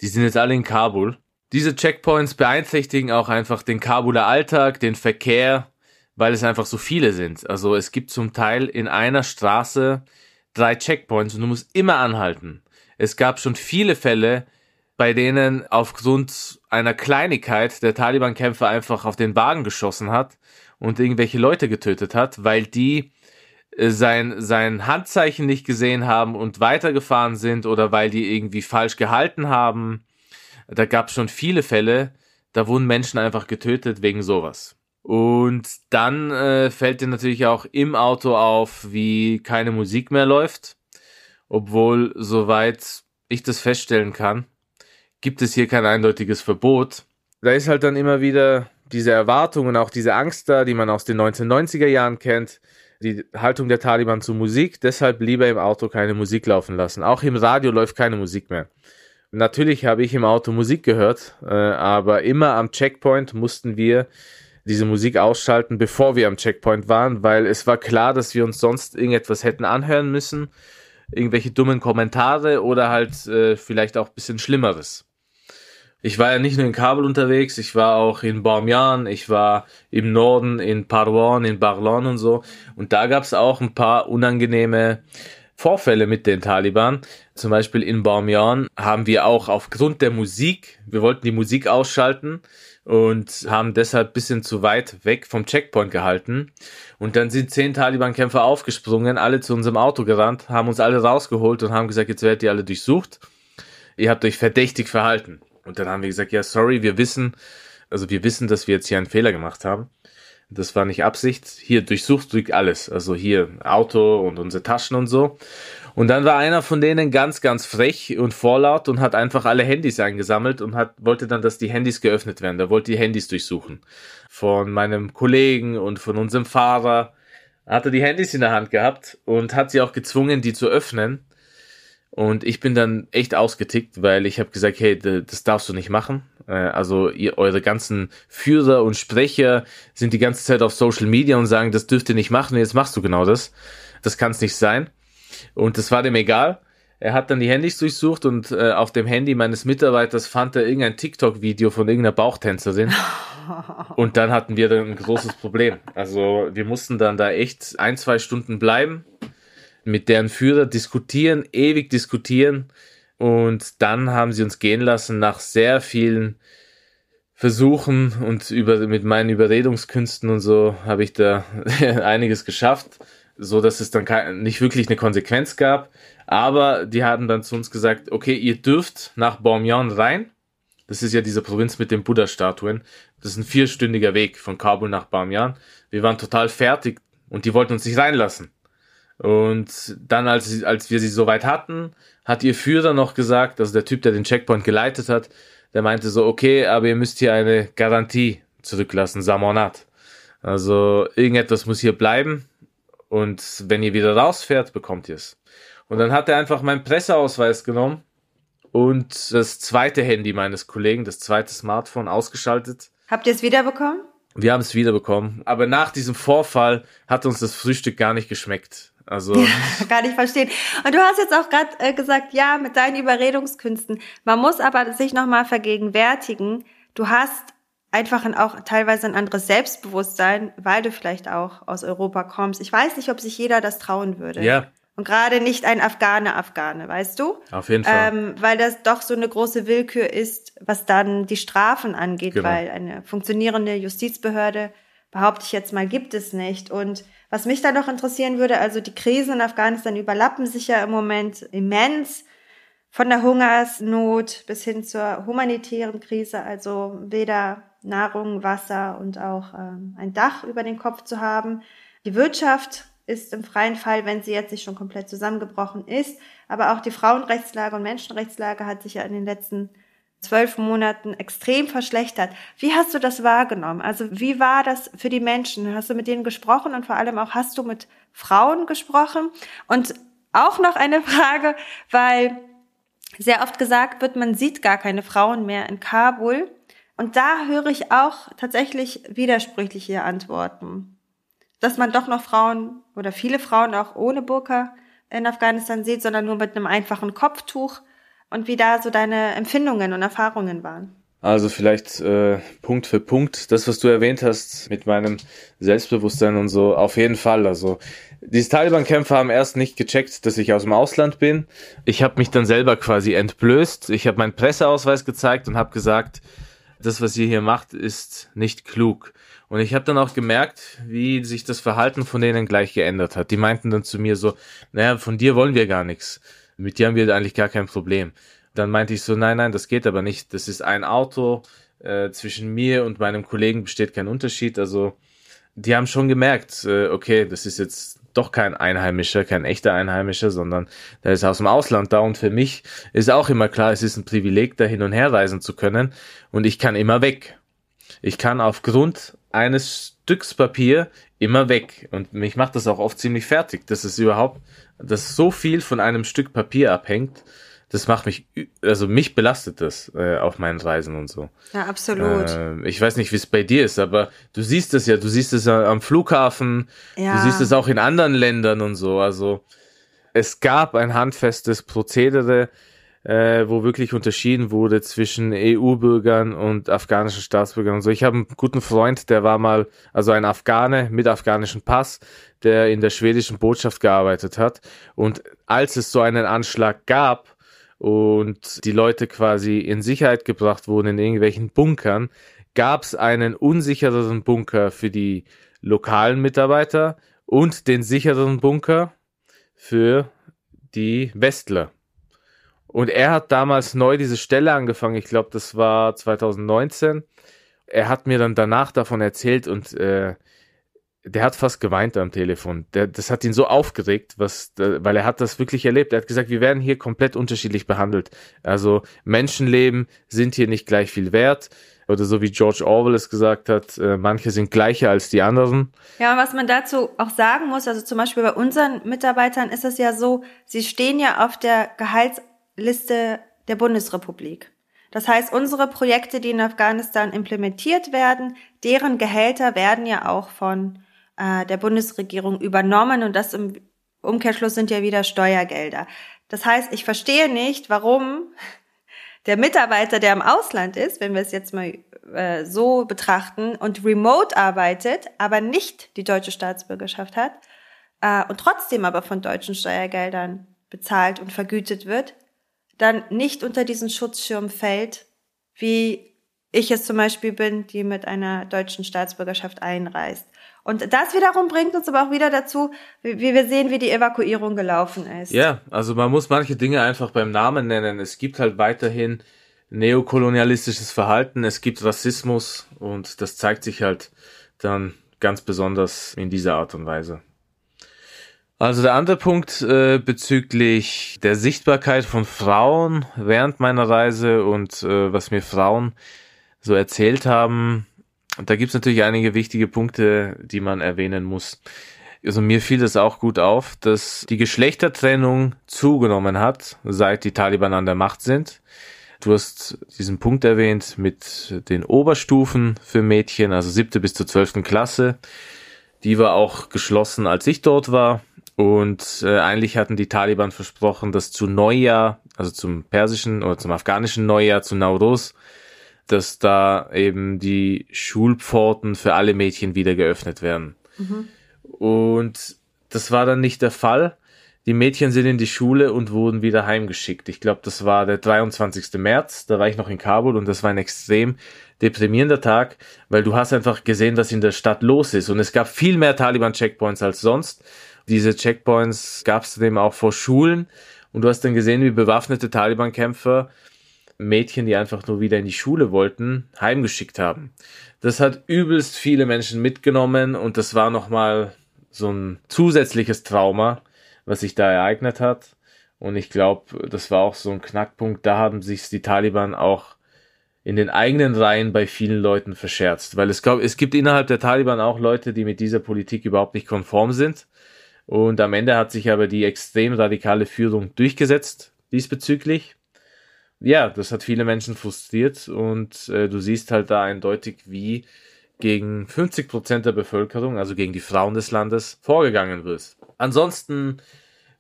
die sind jetzt alle in Kabul. Diese Checkpoints beeinträchtigen auch einfach den Kabuler Alltag, den Verkehr, weil es einfach so viele sind. Also es gibt zum Teil in einer Straße drei Checkpoints und du musst immer anhalten. Es gab schon viele Fälle, bei denen aufgrund einer Kleinigkeit der Taliban-Kämpfer einfach auf den Wagen geschossen hat und irgendwelche Leute getötet hat, weil die äh, sein, sein Handzeichen nicht gesehen haben und weitergefahren sind oder weil die irgendwie falsch gehalten haben. Da gab es schon viele Fälle, da wurden Menschen einfach getötet wegen sowas. Und dann äh, fällt dir natürlich auch im Auto auf, wie keine Musik mehr läuft obwohl, soweit ich das feststellen kann, gibt es hier kein eindeutiges Verbot. Da ist halt dann immer wieder diese Erwartung und auch diese Angst da, die man aus den 1990er Jahren kennt, die Haltung der Taliban zu Musik, deshalb lieber im Auto keine Musik laufen lassen. Auch im Radio läuft keine Musik mehr. Natürlich habe ich im Auto Musik gehört, äh, aber immer am Checkpoint mussten wir diese Musik ausschalten, bevor wir am Checkpoint waren, weil es war klar, dass wir uns sonst irgendetwas hätten anhören müssen irgendwelche dummen Kommentare oder halt äh, vielleicht auch bisschen Schlimmeres. Ich war ja nicht nur in Kabul unterwegs, ich war auch in Bamiyan, ich war im Norden in Parwan, in Barlan und so. Und da gab es auch ein paar unangenehme Vorfälle mit den Taliban. Zum Beispiel in Bamiyan haben wir auch aufgrund der Musik, wir wollten die Musik ausschalten und haben deshalb bisschen zu weit weg vom Checkpoint gehalten. Und dann sind zehn Taliban-Kämpfer aufgesprungen, alle zu unserem Auto gerannt, haben uns alle rausgeholt und haben gesagt, jetzt werdet ihr alle durchsucht. Ihr habt euch verdächtig verhalten. Und dann haben wir gesagt, ja, sorry, wir wissen, also wir wissen, dass wir jetzt hier einen Fehler gemacht haben. Das war nicht Absicht. Hier durchsucht durch alles. Also hier Auto und unsere Taschen und so. Und dann war einer von denen ganz, ganz frech und vorlaut und hat einfach alle Handys eingesammelt und hat, wollte dann, dass die Handys geöffnet werden. Der wollte die Handys durchsuchen. Von meinem Kollegen und von unserem Fahrer. Hat er die Handys in der Hand gehabt und hat sie auch gezwungen, die zu öffnen. Und ich bin dann echt ausgetickt, weil ich habe gesagt, hey, das darfst du nicht machen. Äh, also ihr, eure ganzen Führer und Sprecher sind die ganze Zeit auf Social Media und sagen, das dürft ihr nicht machen, jetzt machst du genau das. Das kann es nicht sein. Und das war dem egal. Er hat dann die Handys durchsucht und äh, auf dem Handy meines Mitarbeiters fand er irgendein TikTok-Video von irgendeiner Bauchtänzerin. und dann hatten wir dann ein großes Problem. Also wir mussten dann da echt ein, zwei Stunden bleiben, mit deren Führer diskutieren, ewig diskutieren. Und dann haben sie uns gehen lassen nach sehr vielen Versuchen und über, mit meinen Überredungskünsten und so habe ich da einiges geschafft, so dass es dann nicht wirklich eine Konsequenz gab. Aber die haben dann zu uns gesagt, okay, ihr dürft nach Baumyan rein. Das ist ja diese Provinz mit den Buddha-Statuen. Das ist ein vierstündiger Weg von Kabul nach Baumyan. Wir waren total fertig und die wollten uns nicht reinlassen. Und dann, als, als wir sie soweit hatten, hat ihr Führer noch gesagt, also der Typ, der den Checkpoint geleitet hat, der meinte so, okay, aber ihr müsst hier eine Garantie zurücklassen, Samonat. Also irgendetwas muss hier bleiben und wenn ihr wieder rausfährt, bekommt ihr es. Und dann hat er einfach meinen Presseausweis genommen und das zweite Handy meines Kollegen, das zweite Smartphone ausgeschaltet. Habt ihr es wiederbekommen? Wir haben es wiederbekommen. Aber nach diesem Vorfall hat uns das Frühstück gar nicht geschmeckt. Also gar nicht verstehen. Und du hast jetzt auch gerade äh, gesagt, ja, mit deinen Überredungskünsten. Man muss aber sich nochmal vergegenwärtigen. Du hast einfach ein, auch teilweise ein anderes Selbstbewusstsein, weil du vielleicht auch aus Europa kommst. Ich weiß nicht, ob sich jeder das trauen würde. Ja. Und gerade nicht ein Afghane, Afghane, weißt du? Auf jeden Fall. Ähm, weil das doch so eine große Willkür ist, was dann die Strafen angeht, genau. weil eine funktionierende Justizbehörde, behaupte ich jetzt mal, gibt es nicht. Und was mich da noch interessieren würde, also die Krisen in Afghanistan überlappen sich ja im Moment immens von der Hungersnot bis hin zur humanitären Krise, also weder Nahrung, Wasser und auch ähm, ein Dach über den Kopf zu haben. Die Wirtschaft ist im freien Fall, wenn sie jetzt nicht schon komplett zusammengebrochen ist, aber auch die Frauenrechtslage und Menschenrechtslage hat sich ja in den letzten zwölf Monaten extrem verschlechtert. Wie hast du das wahrgenommen? Also wie war das für die Menschen? Hast du mit denen gesprochen und vor allem auch hast du mit Frauen gesprochen? Und auch noch eine Frage, weil sehr oft gesagt wird, man sieht gar keine Frauen mehr in Kabul. Und da höre ich auch tatsächlich widersprüchliche Antworten. Dass man doch noch Frauen oder viele Frauen auch ohne Burka in Afghanistan sieht, sondern nur mit einem einfachen Kopftuch und wie da so deine Empfindungen und Erfahrungen waren. Also vielleicht äh, Punkt für Punkt, das, was du erwähnt hast mit meinem Selbstbewusstsein und so, auf jeden Fall. Also diese Taliban-Kämpfer haben erst nicht gecheckt, dass ich aus dem Ausland bin. Ich habe mich dann selber quasi entblößt. Ich habe meinen Presseausweis gezeigt und habe gesagt, das, was ihr hier macht, ist nicht klug. Und ich habe dann auch gemerkt, wie sich das Verhalten von denen gleich geändert hat. Die meinten dann zu mir so, naja, von dir wollen wir gar nichts. Mit dir haben wir eigentlich gar kein Problem. Dann meinte ich so, nein, nein, das geht aber nicht. Das ist ein Auto. Äh, zwischen mir und meinem Kollegen besteht kein Unterschied. Also die haben schon gemerkt, äh, okay, das ist jetzt doch kein Einheimischer, kein echter Einheimischer, sondern der ist aus dem Ausland da. Und für mich ist auch immer klar, es ist ein Privileg, da hin und her reisen zu können. Und ich kann immer weg. Ich kann aufgrund eines Stücks Papier immer weg. Und mich macht das auch oft ziemlich fertig, dass es überhaupt dass so viel von einem Stück Papier abhängt, das macht mich, also mich belastet das äh, auf meinen Reisen und so. Ja, absolut. Äh, ich weiß nicht, wie es bei dir ist, aber du siehst es ja, du siehst es am Flughafen, ja. du siehst es auch in anderen Ländern und so. Also es gab ein handfestes Prozedere, äh, wo wirklich unterschieden wurde zwischen EU-Bürgern und afghanischen Staatsbürgern und so. Ich habe einen guten Freund, der war mal, also ein Afghane mit afghanischem Pass, der in der schwedischen Botschaft gearbeitet hat. Und als es so einen Anschlag gab und die Leute quasi in Sicherheit gebracht wurden in irgendwelchen Bunkern, gab es einen unsichereren Bunker für die lokalen Mitarbeiter und den sichereren Bunker für die Westler. Und er hat damals neu diese Stelle angefangen, ich glaube, das war 2019. Er hat mir dann danach davon erzählt und äh, der hat fast geweint am Telefon. Der, das hat ihn so aufgeregt, was, weil er hat das wirklich erlebt. Er hat gesagt, wir werden hier komplett unterschiedlich behandelt. Also Menschenleben sind hier nicht gleich viel wert. Oder so wie George Orwell es gesagt hat, äh, manche sind gleicher als die anderen. Ja, und was man dazu auch sagen muss, also zum Beispiel bei unseren Mitarbeitern ist es ja so, sie stehen ja auf der Gehalts Liste der Bundesrepublik. Das heißt, unsere Projekte, die in Afghanistan implementiert werden, deren Gehälter werden ja auch von äh, der Bundesregierung übernommen und das im Umkehrschluss sind ja wieder Steuergelder. Das heißt, ich verstehe nicht, warum der Mitarbeiter, der im Ausland ist, wenn wir es jetzt mal äh, so betrachten und remote arbeitet, aber nicht die deutsche Staatsbürgerschaft hat äh, und trotzdem aber von deutschen Steuergeldern bezahlt und vergütet wird, dann nicht unter diesen Schutzschirm fällt, wie ich es zum Beispiel bin, die mit einer deutschen Staatsbürgerschaft einreist. Und das wiederum bringt uns aber auch wieder dazu, wie, wir sehen, wie die Evakuierung gelaufen ist. Ja, also man muss manche Dinge einfach beim Namen nennen. Es gibt halt weiterhin neokolonialistisches Verhalten, es gibt Rassismus und das zeigt sich halt dann ganz besonders in dieser Art und Weise. Also der andere Punkt äh, bezüglich der Sichtbarkeit von Frauen während meiner Reise und äh, was mir Frauen so erzählt haben, da gibt's natürlich einige wichtige Punkte, die man erwähnen muss. Also mir fiel das auch gut auf, dass die Geschlechtertrennung zugenommen hat, seit die Taliban an der Macht sind. Du hast diesen Punkt erwähnt mit den Oberstufen für Mädchen, also siebte bis zur zwölften Klasse. Die war auch geschlossen, als ich dort war. Und äh, eigentlich hatten die Taliban versprochen, dass zu Neujahr, also zum persischen oder zum afghanischen Neujahr, zu Nauruz, dass da eben die Schulpforten für alle Mädchen wieder geöffnet werden. Mhm. Und das war dann nicht der Fall. Die Mädchen sind in die Schule und wurden wieder heimgeschickt. Ich glaube, das war der 23. März, da war ich noch in Kabul und das war ein extrem deprimierender Tag, weil du hast einfach gesehen, was in der Stadt los ist. Und es gab viel mehr Taliban-Checkpoints als sonst. Diese Checkpoints gab es zudem auch vor Schulen. Und du hast dann gesehen, wie bewaffnete Taliban-Kämpfer Mädchen, die einfach nur wieder in die Schule wollten, heimgeschickt haben. Das hat übelst viele Menschen mitgenommen und das war nochmal so ein zusätzliches Trauma, was sich da ereignet hat. Und ich glaube, das war auch so ein Knackpunkt. Da haben sich die Taliban auch in den eigenen Reihen bei vielen Leuten verscherzt. Weil es, glaub, es gibt innerhalb der Taliban auch Leute, die mit dieser Politik überhaupt nicht konform sind. Und am Ende hat sich aber die extrem radikale Führung durchgesetzt diesbezüglich. Ja, das hat viele Menschen frustriert und äh, du siehst halt da eindeutig, wie gegen 50 Prozent der Bevölkerung, also gegen die Frauen des Landes, vorgegangen wird. Ansonsten,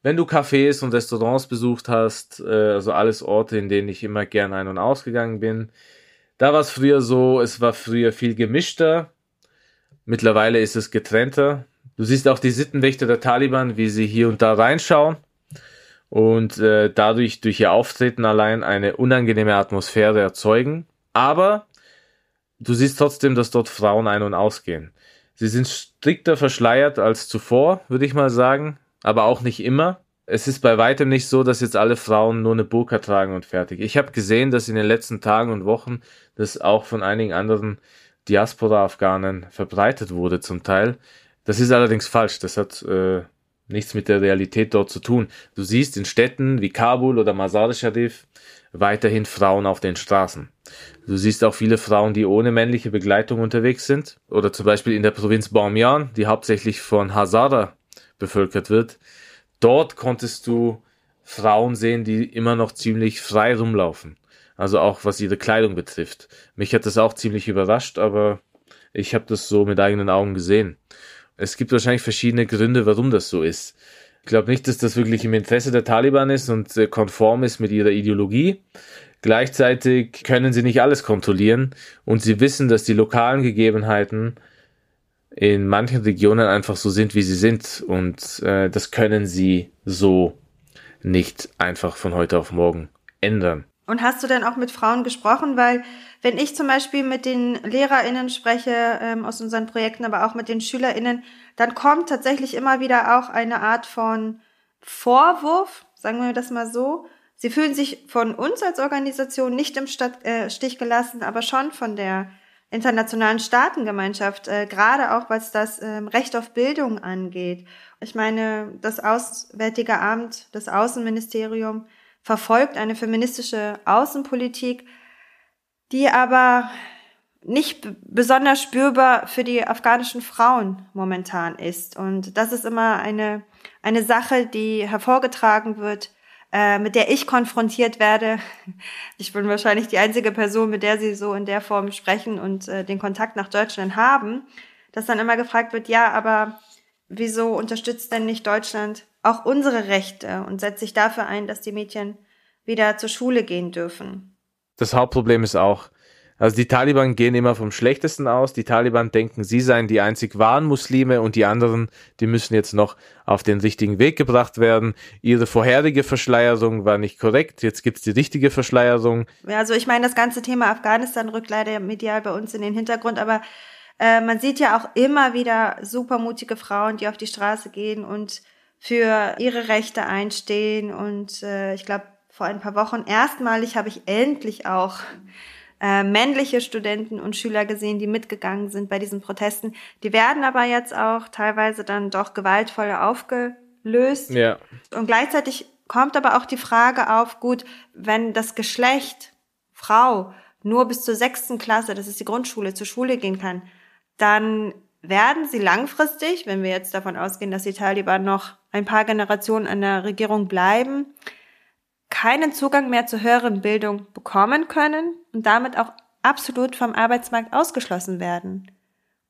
wenn du Cafés und Restaurants besucht hast, äh, also alles Orte, in denen ich immer gern ein- und ausgegangen bin, da war es früher so, es war früher viel gemischter. Mittlerweile ist es getrennter. Du siehst auch die Sittenwächter der Taliban, wie sie hier und da reinschauen und äh, dadurch durch ihr Auftreten allein eine unangenehme Atmosphäre erzeugen. Aber du siehst trotzdem, dass dort Frauen ein- und ausgehen. Sie sind strikter verschleiert als zuvor, würde ich mal sagen, aber auch nicht immer. Es ist bei weitem nicht so, dass jetzt alle Frauen nur eine Burka tragen und fertig. Ich habe gesehen, dass in den letzten Tagen und Wochen das auch von einigen anderen Diaspora-Afghanen verbreitet wurde zum Teil. Das ist allerdings falsch. Das hat äh, nichts mit der Realität dort zu tun. Du siehst in Städten wie Kabul oder Mazar-e-Sharif weiterhin Frauen auf den Straßen. Du siehst auch viele Frauen, die ohne männliche Begleitung unterwegs sind. Oder zum Beispiel in der Provinz Bamiyan, die hauptsächlich von Hazara bevölkert wird. Dort konntest du Frauen sehen, die immer noch ziemlich frei rumlaufen. Also auch was ihre Kleidung betrifft. Mich hat das auch ziemlich überrascht, aber ich habe das so mit eigenen Augen gesehen. Es gibt wahrscheinlich verschiedene Gründe, warum das so ist. Ich glaube nicht, dass das wirklich im Interesse der Taliban ist und äh, konform ist mit ihrer Ideologie. Gleichzeitig können sie nicht alles kontrollieren und sie wissen, dass die lokalen Gegebenheiten in manchen Regionen einfach so sind, wie sie sind und äh, das können sie so nicht einfach von heute auf morgen ändern. Und hast du denn auch mit Frauen gesprochen? Weil wenn ich zum Beispiel mit den LehrerInnen spreche ähm, aus unseren Projekten, aber auch mit den SchülerInnen, dann kommt tatsächlich immer wieder auch eine Art von Vorwurf, sagen wir das mal so. Sie fühlen sich von uns als Organisation nicht im Stadt, äh, Stich gelassen, aber schon von der internationalen Staatengemeinschaft, äh, gerade auch was das ähm, Recht auf Bildung angeht. Ich meine, das Auswärtige Amt, das Außenministerium verfolgt eine feministische Außenpolitik, die aber nicht besonders spürbar für die afghanischen Frauen momentan ist. Und das ist immer eine, eine Sache, die hervorgetragen wird, äh, mit der ich konfrontiert werde. Ich bin wahrscheinlich die einzige Person, mit der sie so in der Form sprechen und äh, den Kontakt nach Deutschland haben, dass dann immer gefragt wird, ja, aber wieso unterstützt denn nicht Deutschland auch unsere Rechte und setzt sich dafür ein, dass die Mädchen wieder zur Schule gehen dürfen. Das Hauptproblem ist auch, also die Taliban gehen immer vom Schlechtesten aus. Die Taliban denken, sie seien die einzig wahren Muslime und die anderen, die müssen jetzt noch auf den richtigen Weg gebracht werden. Ihre vorherige Verschleierung war nicht korrekt. Jetzt gibt's die richtige Verschleierung. Ja, also ich meine, das ganze Thema Afghanistan rückt leider medial bei uns in den Hintergrund, aber äh, man sieht ja auch immer wieder supermutige Frauen, die auf die Straße gehen und für ihre Rechte einstehen. Und äh, ich glaube, vor ein paar Wochen erstmalig habe ich endlich auch äh, männliche Studenten und Schüler gesehen, die mitgegangen sind bei diesen Protesten. Die werden aber jetzt auch teilweise dann doch gewaltvoll aufgelöst. Ja. Und gleichzeitig kommt aber auch die Frage auf, gut, wenn das Geschlecht Frau nur bis zur sechsten Klasse, das ist die Grundschule, zur Schule gehen kann, dann werden sie langfristig, wenn wir jetzt davon ausgehen, dass die Taliban noch ein paar Generationen an der Regierung bleiben, keinen Zugang mehr zur höheren Bildung bekommen können und damit auch absolut vom Arbeitsmarkt ausgeschlossen werden.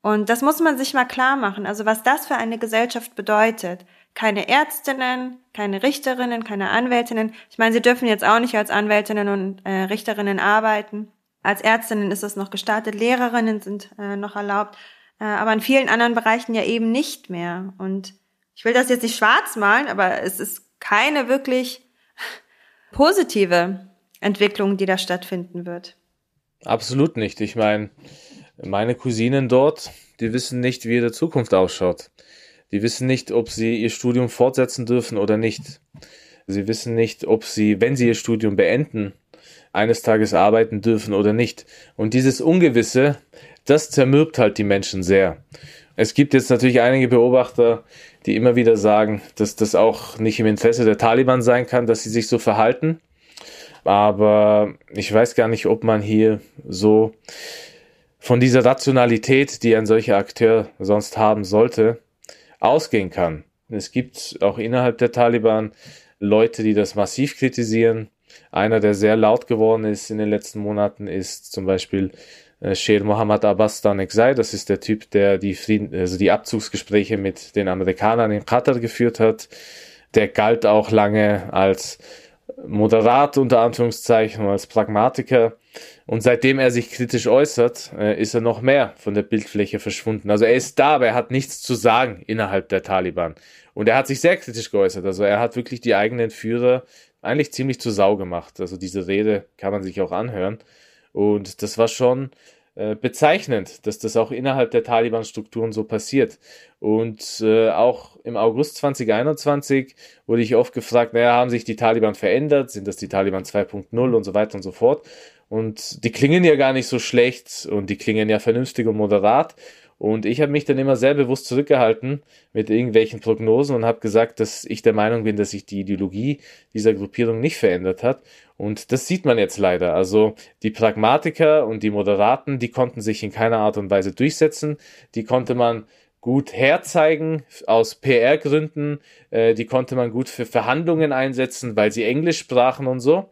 Und das muss man sich mal klar machen, also was das für eine Gesellschaft bedeutet. Keine Ärztinnen, keine Richterinnen, keine Anwältinnen. Ich meine, sie dürfen jetzt auch nicht als Anwältinnen und äh, Richterinnen arbeiten. Als Ärztinnen ist das noch gestartet, Lehrerinnen sind äh, noch erlaubt, aber in vielen anderen Bereichen ja eben nicht mehr. Und ich will das jetzt nicht schwarz malen, aber es ist keine wirklich positive Entwicklung, die da stattfinden wird. Absolut nicht. Ich meine, meine Cousinen dort, die wissen nicht, wie ihre Zukunft ausschaut. Die wissen nicht, ob sie ihr Studium fortsetzen dürfen oder nicht. Sie wissen nicht, ob sie, wenn sie ihr Studium beenden, eines Tages arbeiten dürfen oder nicht. Und dieses Ungewisse, das zermürbt halt die Menschen sehr. Es gibt jetzt natürlich einige Beobachter, die immer wieder sagen, dass das auch nicht im Interesse der Taliban sein kann, dass sie sich so verhalten. Aber ich weiß gar nicht, ob man hier so von dieser Rationalität, die ein solcher Akteur sonst haben sollte, ausgehen kann. Es gibt auch innerhalb der Taliban Leute, die das massiv kritisieren. Einer, der sehr laut geworden ist in den letzten Monaten, ist zum Beispiel Sher Mohammad Abbas Danekzai. Das ist der Typ, der die Frieden, also die Abzugsgespräche mit den Amerikanern in Katar geführt hat. Der galt auch lange als moderat unter Anführungszeichen als Pragmatiker. Und seitdem er sich kritisch äußert, äh, ist er noch mehr von der Bildfläche verschwunden. Also er ist da, aber er hat nichts zu sagen innerhalb der Taliban. Und er hat sich sehr kritisch geäußert. Also er hat wirklich die eigenen Führer eigentlich ziemlich zu Sau gemacht. Also diese Rede kann man sich auch anhören. Und das war schon äh, bezeichnend, dass das auch innerhalb der Taliban-Strukturen so passiert. Und äh, auch im August 2021 wurde ich oft gefragt, naja, haben sich die Taliban verändert? Sind das die Taliban 2.0 und so weiter und so fort? Und die klingen ja gar nicht so schlecht und die klingen ja vernünftig und moderat. Und ich habe mich dann immer sehr bewusst zurückgehalten mit irgendwelchen Prognosen und habe gesagt, dass ich der Meinung bin, dass sich die Ideologie dieser Gruppierung nicht verändert hat. Und das sieht man jetzt leider. Also die Pragmatiker und die Moderaten, die konnten sich in keiner Art und Weise durchsetzen. Die konnte man gut herzeigen aus PR-Gründen. Äh, die konnte man gut für Verhandlungen einsetzen, weil sie Englisch sprachen und so.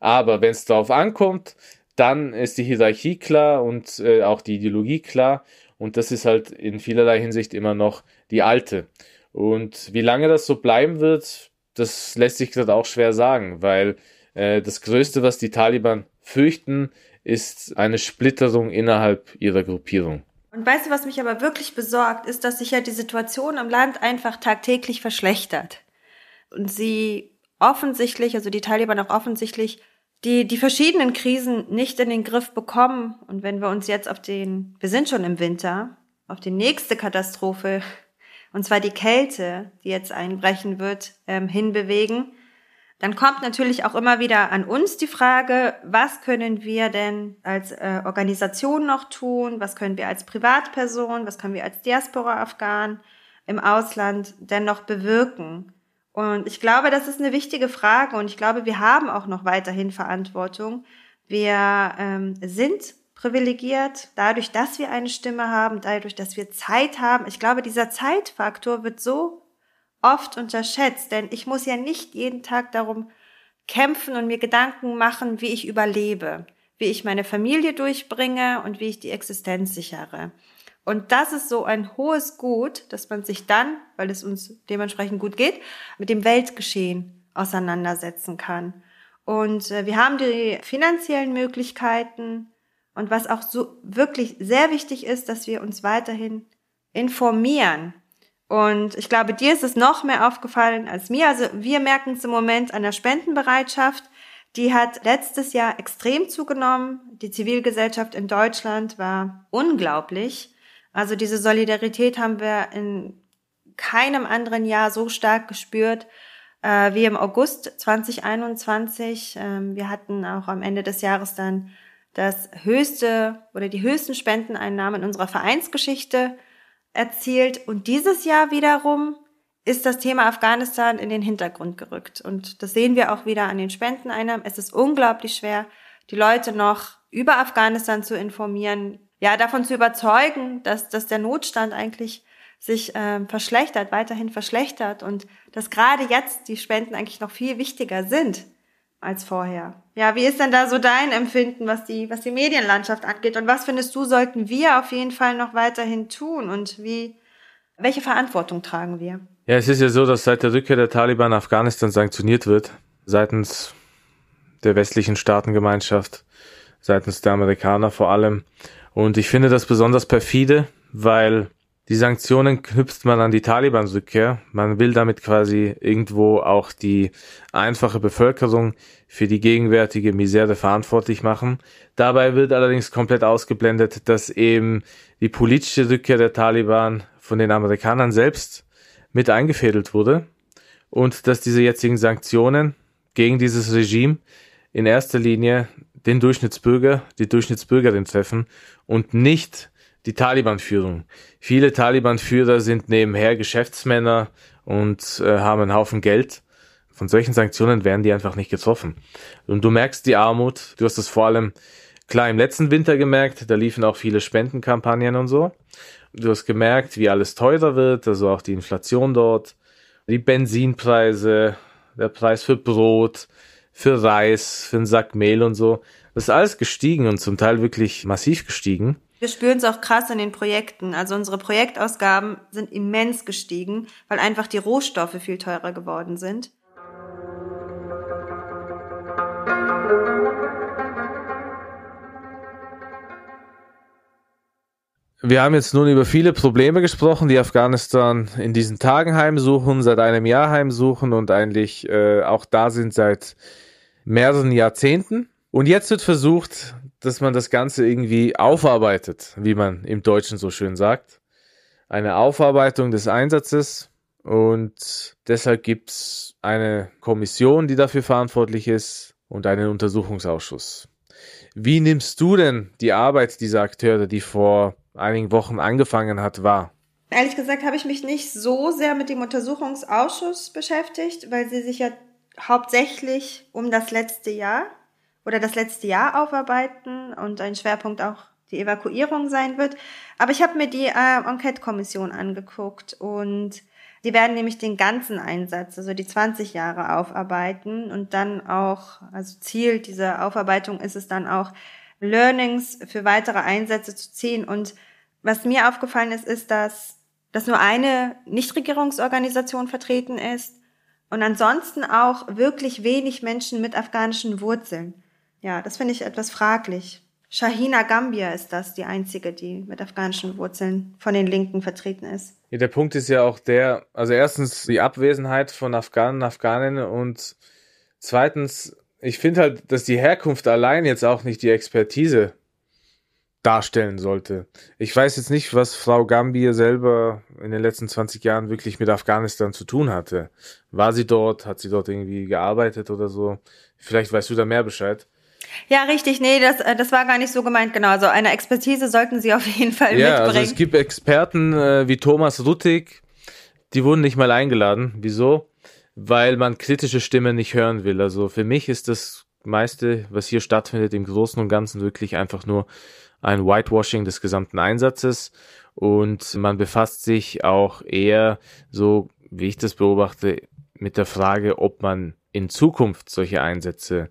Aber wenn es darauf ankommt, dann ist die Hierarchie klar und äh, auch die Ideologie klar. Und das ist halt in vielerlei Hinsicht immer noch die alte. Und wie lange das so bleiben wird, das lässt sich gerade auch schwer sagen, weil äh, das Größte, was die Taliban fürchten, ist eine Splitterung innerhalb ihrer Gruppierung. Und weißt du, was mich aber wirklich besorgt, ist, dass sich ja die Situation im Land einfach tagtäglich verschlechtert. Und sie offensichtlich, also die Taliban auch offensichtlich die, die verschiedenen Krisen nicht in den Griff bekommen. Und wenn wir uns jetzt auf den, wir sind schon im Winter, auf die nächste Katastrophe, und zwar die Kälte, die jetzt einbrechen wird, ähm, hinbewegen, dann kommt natürlich auch immer wieder an uns die Frage, was können wir denn als äh, Organisation noch tun? Was können wir als Privatperson, was können wir als Diaspora-Afghan im Ausland denn noch bewirken? Und ich glaube, das ist eine wichtige Frage und ich glaube, wir haben auch noch weiterhin Verantwortung. Wir ähm, sind privilegiert dadurch, dass wir eine Stimme haben, dadurch, dass wir Zeit haben. Ich glaube, dieser Zeitfaktor wird so oft unterschätzt, denn ich muss ja nicht jeden Tag darum kämpfen und mir Gedanken machen, wie ich überlebe, wie ich meine Familie durchbringe und wie ich die Existenz sichere. Und das ist so ein hohes Gut, dass man sich dann, weil es uns dementsprechend gut geht, mit dem Weltgeschehen auseinandersetzen kann. Und äh, wir haben die finanziellen Möglichkeiten. Und was auch so wirklich sehr wichtig ist, dass wir uns weiterhin informieren. Und ich glaube, dir ist es noch mehr aufgefallen als mir. Also wir merken es im Moment an der Spendenbereitschaft. Die hat letztes Jahr extrem zugenommen. Die Zivilgesellschaft in Deutschland war unglaublich. Also diese Solidarität haben wir in keinem anderen Jahr so stark gespürt äh, wie im August 2021. Ähm, wir hatten auch am Ende des Jahres dann das höchste oder die höchsten Spendeneinnahmen in unserer Vereinsgeschichte erzielt. Und dieses Jahr wiederum ist das Thema Afghanistan in den Hintergrund gerückt. Und das sehen wir auch wieder an den Spendeneinnahmen. Es ist unglaublich schwer, die Leute noch über Afghanistan zu informieren, ja, davon zu überzeugen, dass, dass der Notstand eigentlich sich ähm, verschlechtert, weiterhin verschlechtert und dass gerade jetzt die Spenden eigentlich noch viel wichtiger sind als vorher. Ja, wie ist denn da so dein Empfinden, was die, was die Medienlandschaft angeht? Und was findest du, sollten wir auf jeden Fall noch weiterhin tun? Und wie, welche Verantwortung tragen wir? Ja, es ist ja so, dass seit der Rückkehr der Taliban Afghanistan sanktioniert wird, seitens der westlichen Staatengemeinschaft, seitens der Amerikaner vor allem. Und ich finde das besonders perfide, weil die Sanktionen knüpft man an die Taliban-Rückkehr. Man will damit quasi irgendwo auch die einfache Bevölkerung für die gegenwärtige Misere verantwortlich machen. Dabei wird allerdings komplett ausgeblendet, dass eben die politische Rückkehr der Taliban von den Amerikanern selbst mit eingefädelt wurde und dass diese jetzigen Sanktionen gegen dieses Regime in erster Linie den Durchschnittsbürger, die Durchschnittsbürgerin treffen und nicht die Taliban-Führung. Viele Taliban-Führer sind nebenher Geschäftsmänner und äh, haben einen Haufen Geld. Von solchen Sanktionen werden die einfach nicht getroffen. Und du merkst die Armut. Du hast es vor allem klar im letzten Winter gemerkt. Da liefen auch viele Spendenkampagnen und so. Du hast gemerkt, wie alles teurer wird, also auch die Inflation dort, die Benzinpreise, der Preis für Brot, für Reis, für einen Sack Mehl und so. Das ist alles gestiegen und zum Teil wirklich massiv gestiegen. Wir spüren es auch krass in den Projekten. Also unsere Projektausgaben sind immens gestiegen, weil einfach die Rohstoffe viel teurer geworden sind. Wir haben jetzt nun über viele Probleme gesprochen, die Afghanistan in diesen Tagen heimsuchen, seit einem Jahr heimsuchen und eigentlich äh, auch da sind seit mehreren Jahrzehnten. Und jetzt wird versucht, dass man das Ganze irgendwie aufarbeitet, wie man im Deutschen so schön sagt. Eine Aufarbeitung des Einsatzes und deshalb gibt's eine Kommission, die dafür verantwortlich ist und einen Untersuchungsausschuss. Wie nimmst du denn die Arbeit dieser Akteure, die vor einigen Wochen angefangen hat, wahr? Ehrlich gesagt habe ich mich nicht so sehr mit dem Untersuchungsausschuss beschäftigt, weil sie sich ja hauptsächlich um das letzte Jahr oder das letzte Jahr aufarbeiten und ein Schwerpunkt auch die Evakuierung sein wird. Aber ich habe mir die äh, Enquete-Kommission angeguckt und die werden nämlich den ganzen Einsatz, also die 20 Jahre aufarbeiten und dann auch, also Ziel dieser Aufarbeitung ist es dann auch, Learnings für weitere Einsätze zu ziehen. Und was mir aufgefallen ist, ist, dass, dass nur eine Nichtregierungsorganisation vertreten ist und ansonsten auch wirklich wenig Menschen mit afghanischen Wurzeln. Ja, das finde ich etwas fraglich. Shahina Gambia ist das, die einzige, die mit afghanischen Wurzeln von den Linken vertreten ist. Ja, der Punkt ist ja auch der, also erstens die Abwesenheit von Afghanen, Afghaninnen und zweitens, ich finde halt, dass die Herkunft allein jetzt auch nicht die Expertise darstellen sollte. Ich weiß jetzt nicht, was Frau Gambia selber in den letzten 20 Jahren wirklich mit Afghanistan zu tun hatte. War sie dort? Hat sie dort irgendwie gearbeitet oder so? Vielleicht weißt du da mehr Bescheid. Ja, richtig. Nee, das, äh, das war gar nicht so gemeint. Genau. Also eine Expertise sollten Sie auf jeden Fall ja, mitbringen. Also es gibt Experten äh, wie Thomas Ruttig, die wurden nicht mal eingeladen. Wieso? Weil man kritische Stimmen nicht hören will. Also für mich ist das meiste, was hier stattfindet, im Großen und Ganzen wirklich einfach nur ein Whitewashing des gesamten Einsatzes. Und man befasst sich auch eher so, wie ich das beobachte, mit der Frage, ob man in Zukunft solche Einsätze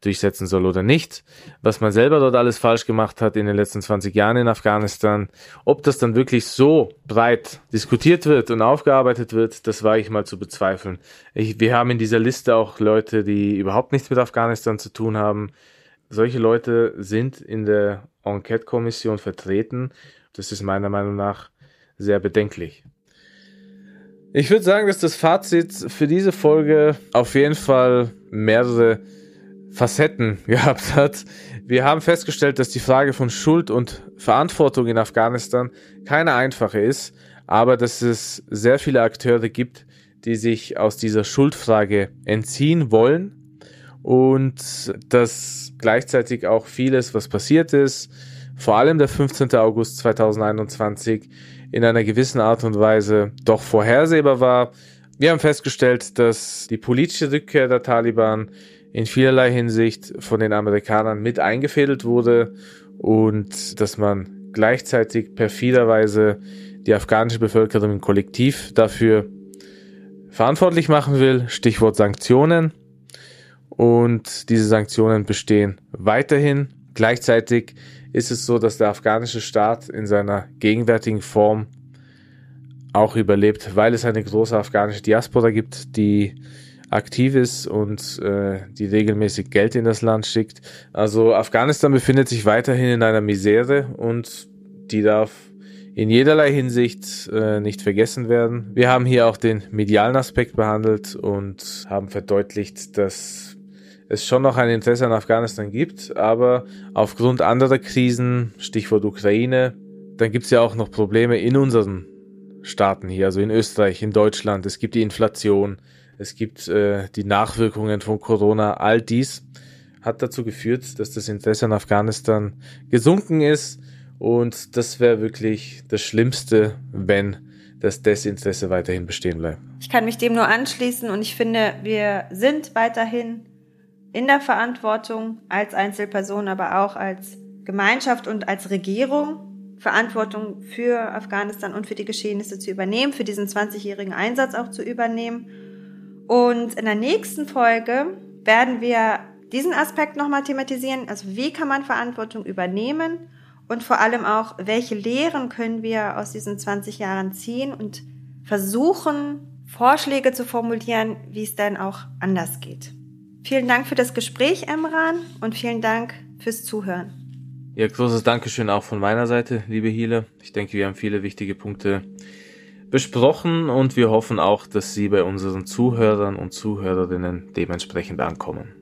durchsetzen soll oder nicht, was man selber dort alles falsch gemacht hat in den letzten 20 Jahren in Afghanistan, ob das dann wirklich so breit diskutiert wird und aufgearbeitet wird, das war ich mal zu bezweifeln. Ich, wir haben in dieser Liste auch Leute, die überhaupt nichts mit Afghanistan zu tun haben. Solche Leute sind in der Enquete-Kommission vertreten. Das ist meiner Meinung nach sehr bedenklich. Ich würde sagen, dass das Fazit für diese Folge auf jeden Fall mehrere Facetten gehabt hat. Wir haben festgestellt, dass die Frage von Schuld und Verantwortung in Afghanistan keine einfache ist, aber dass es sehr viele Akteure gibt, die sich aus dieser Schuldfrage entziehen wollen und dass gleichzeitig auch vieles, was passiert ist, vor allem der 15. August 2021, in einer gewissen Art und Weise doch vorhersehbar war. Wir haben festgestellt, dass die politische Rückkehr der Taliban in vielerlei Hinsicht von den Amerikanern mit eingefädelt wurde und dass man gleichzeitig perfiderweise die afghanische Bevölkerung kollektiv dafür verantwortlich machen will. Stichwort Sanktionen. Und diese Sanktionen bestehen weiterhin. Gleichzeitig ist es so, dass der afghanische Staat in seiner gegenwärtigen Form auch überlebt, weil es eine große afghanische Diaspora gibt, die aktiv ist und äh, die regelmäßig Geld in das Land schickt. Also Afghanistan befindet sich weiterhin in einer Misere und die darf in jederlei Hinsicht äh, nicht vergessen werden. Wir haben hier auch den medialen Aspekt behandelt und haben verdeutlicht, dass es schon noch ein Interesse an Afghanistan gibt, aber aufgrund anderer Krisen, Stichwort Ukraine, dann gibt es ja auch noch Probleme in unseren Staaten hier, also in Österreich, in Deutschland. Es gibt die Inflation, es gibt äh, die Nachwirkungen von Corona. All dies hat dazu geführt, dass das Interesse an Afghanistan gesunken ist. Und das wäre wirklich das Schlimmste, wenn das Desinteresse weiterhin bestehen bleibt. Ich kann mich dem nur anschließen und ich finde, wir sind weiterhin in der Verantwortung als Einzelperson, aber auch als Gemeinschaft und als Regierung Verantwortung für Afghanistan und für die Geschehnisse zu übernehmen, für diesen 20-jährigen Einsatz auch zu übernehmen. Und in der nächsten Folge werden wir diesen Aspekt nochmal thematisieren. Also wie kann man Verantwortung übernehmen und vor allem auch, welche Lehren können wir aus diesen 20 Jahren ziehen und versuchen, Vorschläge zu formulieren, wie es dann auch anders geht. Vielen Dank für das Gespräch, Emran, und vielen Dank fürs Zuhören. Ja, großes Dankeschön auch von meiner Seite, liebe Hiele. Ich denke, wir haben viele wichtige Punkte besprochen und wir hoffen auch, dass sie bei unseren Zuhörern und Zuhörerinnen dementsprechend ankommen.